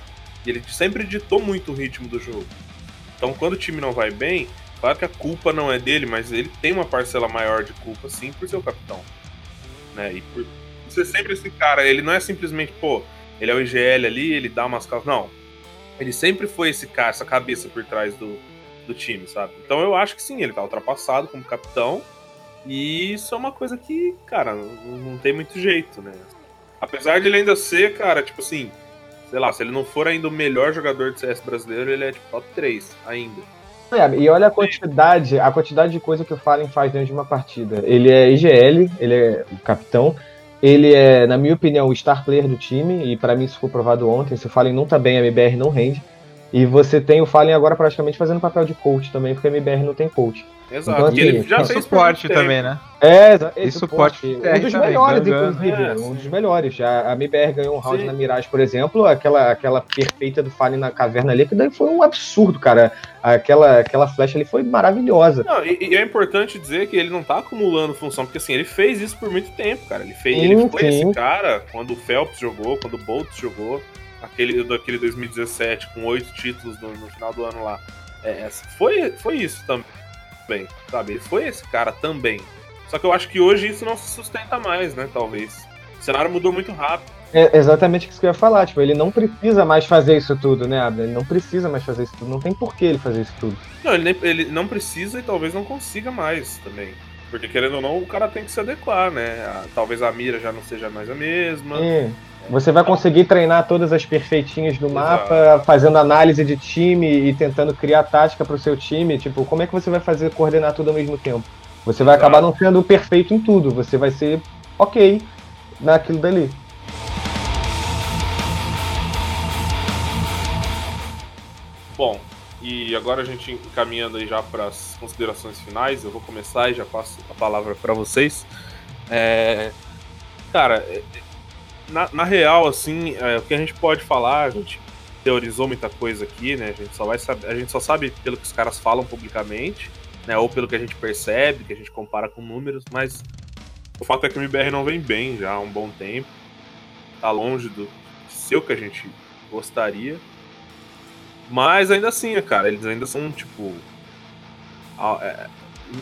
e ele sempre ditou muito o ritmo do jogo. Então, quando o time não vai bem, claro que a culpa não é dele, mas ele tem uma parcela maior de culpa, sim, por ser o capitão. Né? E por ser sempre esse cara, ele não é simplesmente, pô, ele é o IGL ali, ele dá umas calças. Não. Ele sempre foi esse cara, essa cabeça por trás do, do time, sabe? Então eu acho que sim, ele tá ultrapassado como capitão. E isso é uma coisa que, cara, não, não tem muito jeito, né? Apesar de ele ainda ser, cara, tipo assim, sei lá, se ele não for ainda o melhor jogador de CS brasileiro, ele é tipo top 3 ainda. É, e olha a quantidade, a quantidade de coisa que o Fallen faz dentro de uma partida. Ele é IGL, ele é o capitão, ele é, na minha opinião, o star player do time, e pra mim isso foi provado ontem. Se o Fallen não tá bem, a MBR não rende. E você tem o Fallen agora praticamente fazendo papel de coach também, porque a MBR não tem coach. Exato. Então, e ele assim, já fez por suporte também, né? É, E esse suporte Um dos também, melhores, É, inclusive. Um dos melhores. A, a MBR ganhou um round Sim. na Mirage, por exemplo, aquela, aquela perfeita do Fallen na caverna ali, que daí foi um absurdo, cara. Aquela, aquela flecha ali foi maravilhosa. Não, e, e é importante dizer que ele não tá acumulando função, porque assim, ele fez isso por muito tempo, cara. Ele fez, Sim, ele foi sim. esse cara quando o Phelps jogou, quando o Boltz jogou, aquele daquele 2017 com oito títulos no, no final do ano lá. É, é, foi, foi isso também, sabe? Ele foi esse cara também. Só que eu acho que hoje isso não se sustenta mais, né? Talvez. O cenário mudou muito rápido. É exatamente isso que eu ia falar. Tipo, ele não precisa mais fazer isso tudo, né, Abner? Ele não precisa mais fazer isso tudo. Não tem por que ele fazer isso tudo. Não, ele, nem- ele não precisa e talvez não consiga mais também. Porque querendo ou não, o cara tem que se adequar, né? A- talvez a mira já não seja mais a mesma. E você vai conseguir treinar todas as perfeitinhas do mapa, fazendo análise de time e tentando criar tática pro seu time. Tipo, como é que você vai fazer coordenar tudo ao mesmo tempo? Você vai acabar não sendo perfeito em tudo. Você vai ser ok naquilo dali. Bom, e agora a gente encaminhando aí já para as considerações finais, eu vou começar e já passo a palavra para vocês. É, cara, é, na, na real, assim, é, o que a gente pode falar, a gente teorizou muita coisa aqui, né? A gente só vai saber, a gente só sabe pelo que os caras falam publicamente, né? Ou pelo que a gente percebe, que a gente compara com números, mas o fato é que o MBR não vem bem já há um bom tempo. Tá longe do ser o que a gente gostaria. Mas ainda assim, né, cara, eles ainda são, tipo. a- é,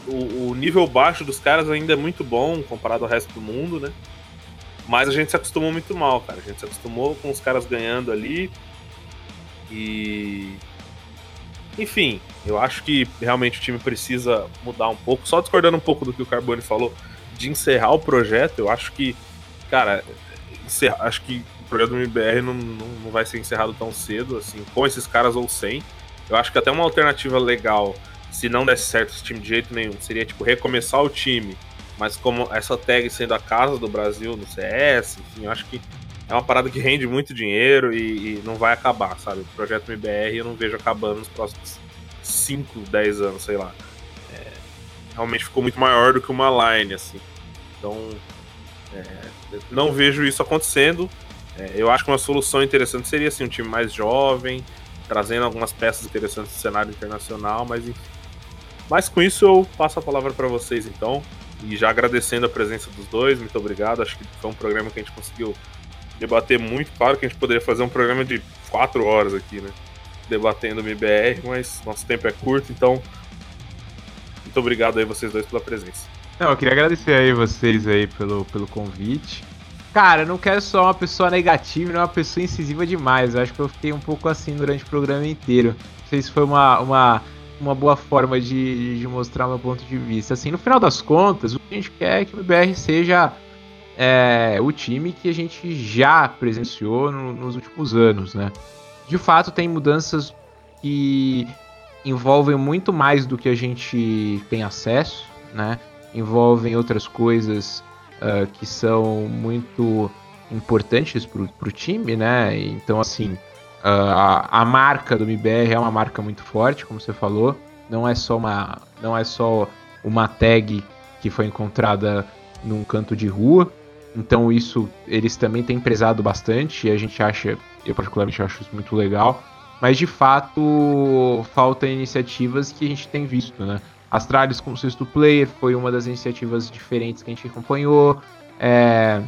o, o nível baixo dos caras ainda é muito bom comparado ao resto do mundo, né? Mas a gente se acostumou muito mal, cara. A gente se acostumou com os caras ganhando ali. E. Enfim, eu acho que realmente o time precisa mudar um pouco. Só discordando um pouco do que o Carbone falou, de encerrar o projeto, eu acho que, cara, encerra- acho que o projeto do MBR não, não, não vai ser encerrado tão cedo, assim, com esses caras ou sem. Eu acho que até uma alternativa legal, se não desse certo esse time de jeito nenhum, seria, tipo, recomeçar o time, mas como essa tag sendo a casa do Brasil no CS, enfim, eu acho que é uma parada que rende muito dinheiro e, e não vai acabar, sabe? O projeto MBR eu não vejo acabando nos próximos 5, 10 anos, sei lá. É, realmente ficou muito maior do que uma line, assim. Então, é, não vejo isso acontecendo. É, eu acho que uma solução interessante seria assim, um time mais jovem, trazendo algumas peças interessantes do cenário internacional, mas enfim. Mas com isso eu passo a palavra para vocês então. E já agradecendo a presença dos dois, muito obrigado. Acho que foi um programa que a gente conseguiu debater muito. Claro que a gente poderia fazer um programa de quatro horas aqui, né? Debatendo o MBR, mas nosso tempo é curto, então. Muito obrigado aí vocês dois pela presença. Não, eu queria agradecer aí vocês aí pelo, pelo convite. Cara, eu não quero só uma pessoa negativa, não uma pessoa incisiva demais. Eu acho que eu fiquei um pouco assim durante o programa inteiro. Não sei se foi uma, uma, uma boa forma de, de mostrar meu ponto de vista. Assim, no final das contas, o que a gente quer é que o BR seja é, o time que a gente já presenciou no, nos últimos anos, né? De fato, tem mudanças que envolvem muito mais do que a gente tem acesso, né? Envolvem outras coisas uh, que são muito importantes para o time, né? Então, assim, a, a, marca do MBR é uma marca muito forte, como você falou. Não é só uma, não é só uma tag que foi encontrada num canto de rua. Então, isso eles também têm prezado bastante e a gente acha, eu particularmente acho isso muito legal. Mas de fato, falta iniciativas que a gente tem visto, né? Astralis como sexto player foi uma das iniciativas diferentes que a gente acompanhou. É,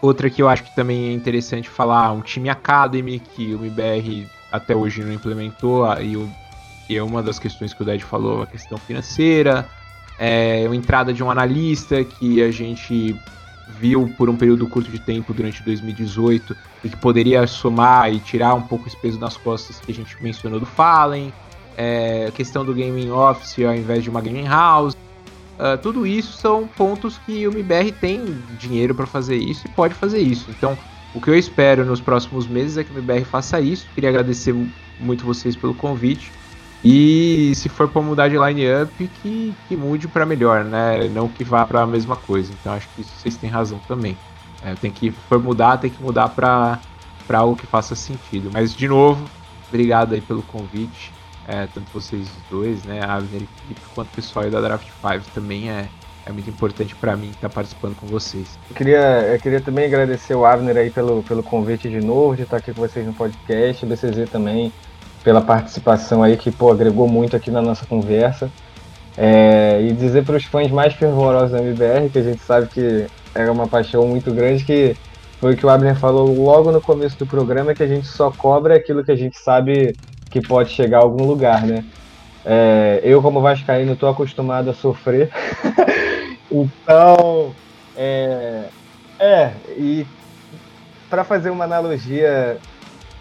outra que eu acho que também é interessante falar, um time Academy que o MBR até hoje não implementou, e, o, e é uma das questões que o Ded falou, a questão financeira. É, a entrada de um analista que a gente viu por um período curto de tempo durante 2018 e que poderia somar e tirar um pouco esse peso das costas que a gente mencionou do Fallen é, questão do gaming office ao invés de uma gaming house. Uh, tudo isso são pontos que o MBR tem dinheiro para fazer isso e pode fazer isso. Então, o que eu espero nos próximos meses é que o MBR faça isso. Queria agradecer muito vocês pelo convite. E se for para mudar de line-up, que, que mude para melhor, né? Não que vá para a mesma coisa. Então acho que vocês têm razão também. É, tem que for mudar, tem que mudar para algo que faça sentido. Mas de novo, obrigado aí pelo convite é, tanto vocês dois, né, Abner e Felipe, quanto o pessoal da Draft 5 também é, é muito importante para mim estar participando com vocês. Eu queria, eu queria também agradecer o Abner aí pelo, pelo convite de novo, de estar aqui com vocês no podcast, o BCZ também pela participação aí, que pô, agregou muito aqui na nossa conversa. É, e dizer para os fãs mais fervorosos da MBR, que a gente sabe que era uma paixão muito grande, que foi o que o Abner falou logo no começo do programa, que a gente só cobra aquilo que a gente sabe que pode chegar a algum lugar, né? É, eu, como vascaíno, estou acostumado a sofrer. então, é, é e para fazer uma analogia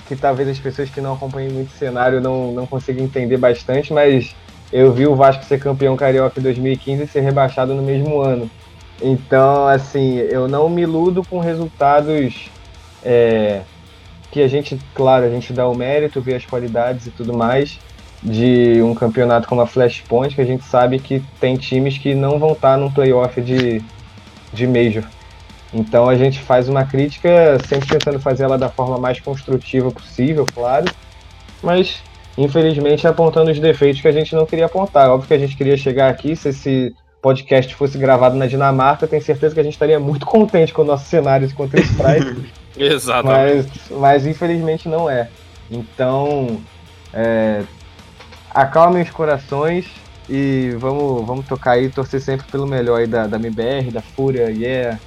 que talvez as pessoas que não acompanham muito o cenário não, não consigam entender bastante, mas eu vi o Vasco ser campeão carioca em 2015 e ser rebaixado no mesmo ano. Então, assim, eu não me iludo com resultados é, que a gente, claro, a gente dá o mérito, vê as qualidades e tudo mais de um campeonato como a Flashpoint, que a gente sabe que tem times que não vão estar num playoff de, de Major. Então a gente faz uma crítica sempre tentando fazer ela da forma mais construtiva possível, claro, mas infelizmente apontando os defeitos que a gente não queria apontar. Óbvio que a gente queria chegar aqui, se esse podcast fosse gravado na Dinamarca, tenho certeza que a gente estaria muito contente com o nosso cenário de Counter-Strike. Exatamente. Mas, mas infelizmente não é. Então, é, acalmem os corações e vamos, vamos tocar aí, torcer sempre pelo melhor aí da, da MBR, da Fúria, yeah,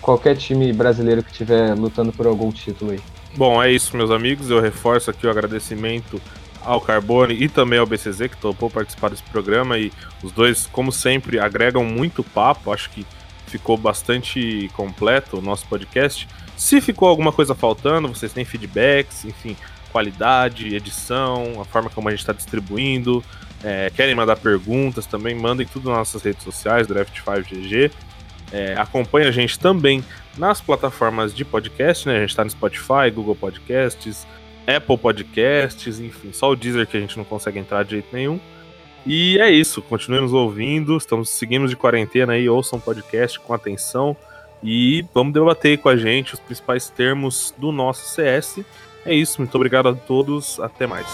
qualquer time brasileiro que estiver lutando por algum título aí. Bom, é isso, meus amigos. Eu reforço aqui o agradecimento ao Carbone e também ao BCZ, que topou participar desse programa. E os dois, como sempre, agregam muito papo. Acho que ficou bastante completo o nosso podcast. Se ficou alguma coisa faltando, vocês têm feedbacks, enfim, qualidade, edição, a forma como a gente está distribuindo. É, querem mandar perguntas também, mandem tudo nas nossas redes sociais, Draft5GG. É, acompanhe a gente também nas plataformas de podcast, né? A gente está no Spotify, Google Podcasts, Apple Podcasts, enfim, só o Deezer que a gente não consegue entrar de jeito nenhum. E é isso, continue nos ouvindo, estamos seguindo de quarentena aí, ouçam o podcast com atenção. E vamos debater com a gente os principais termos do nosso CS. É isso, muito obrigado a todos, até mais.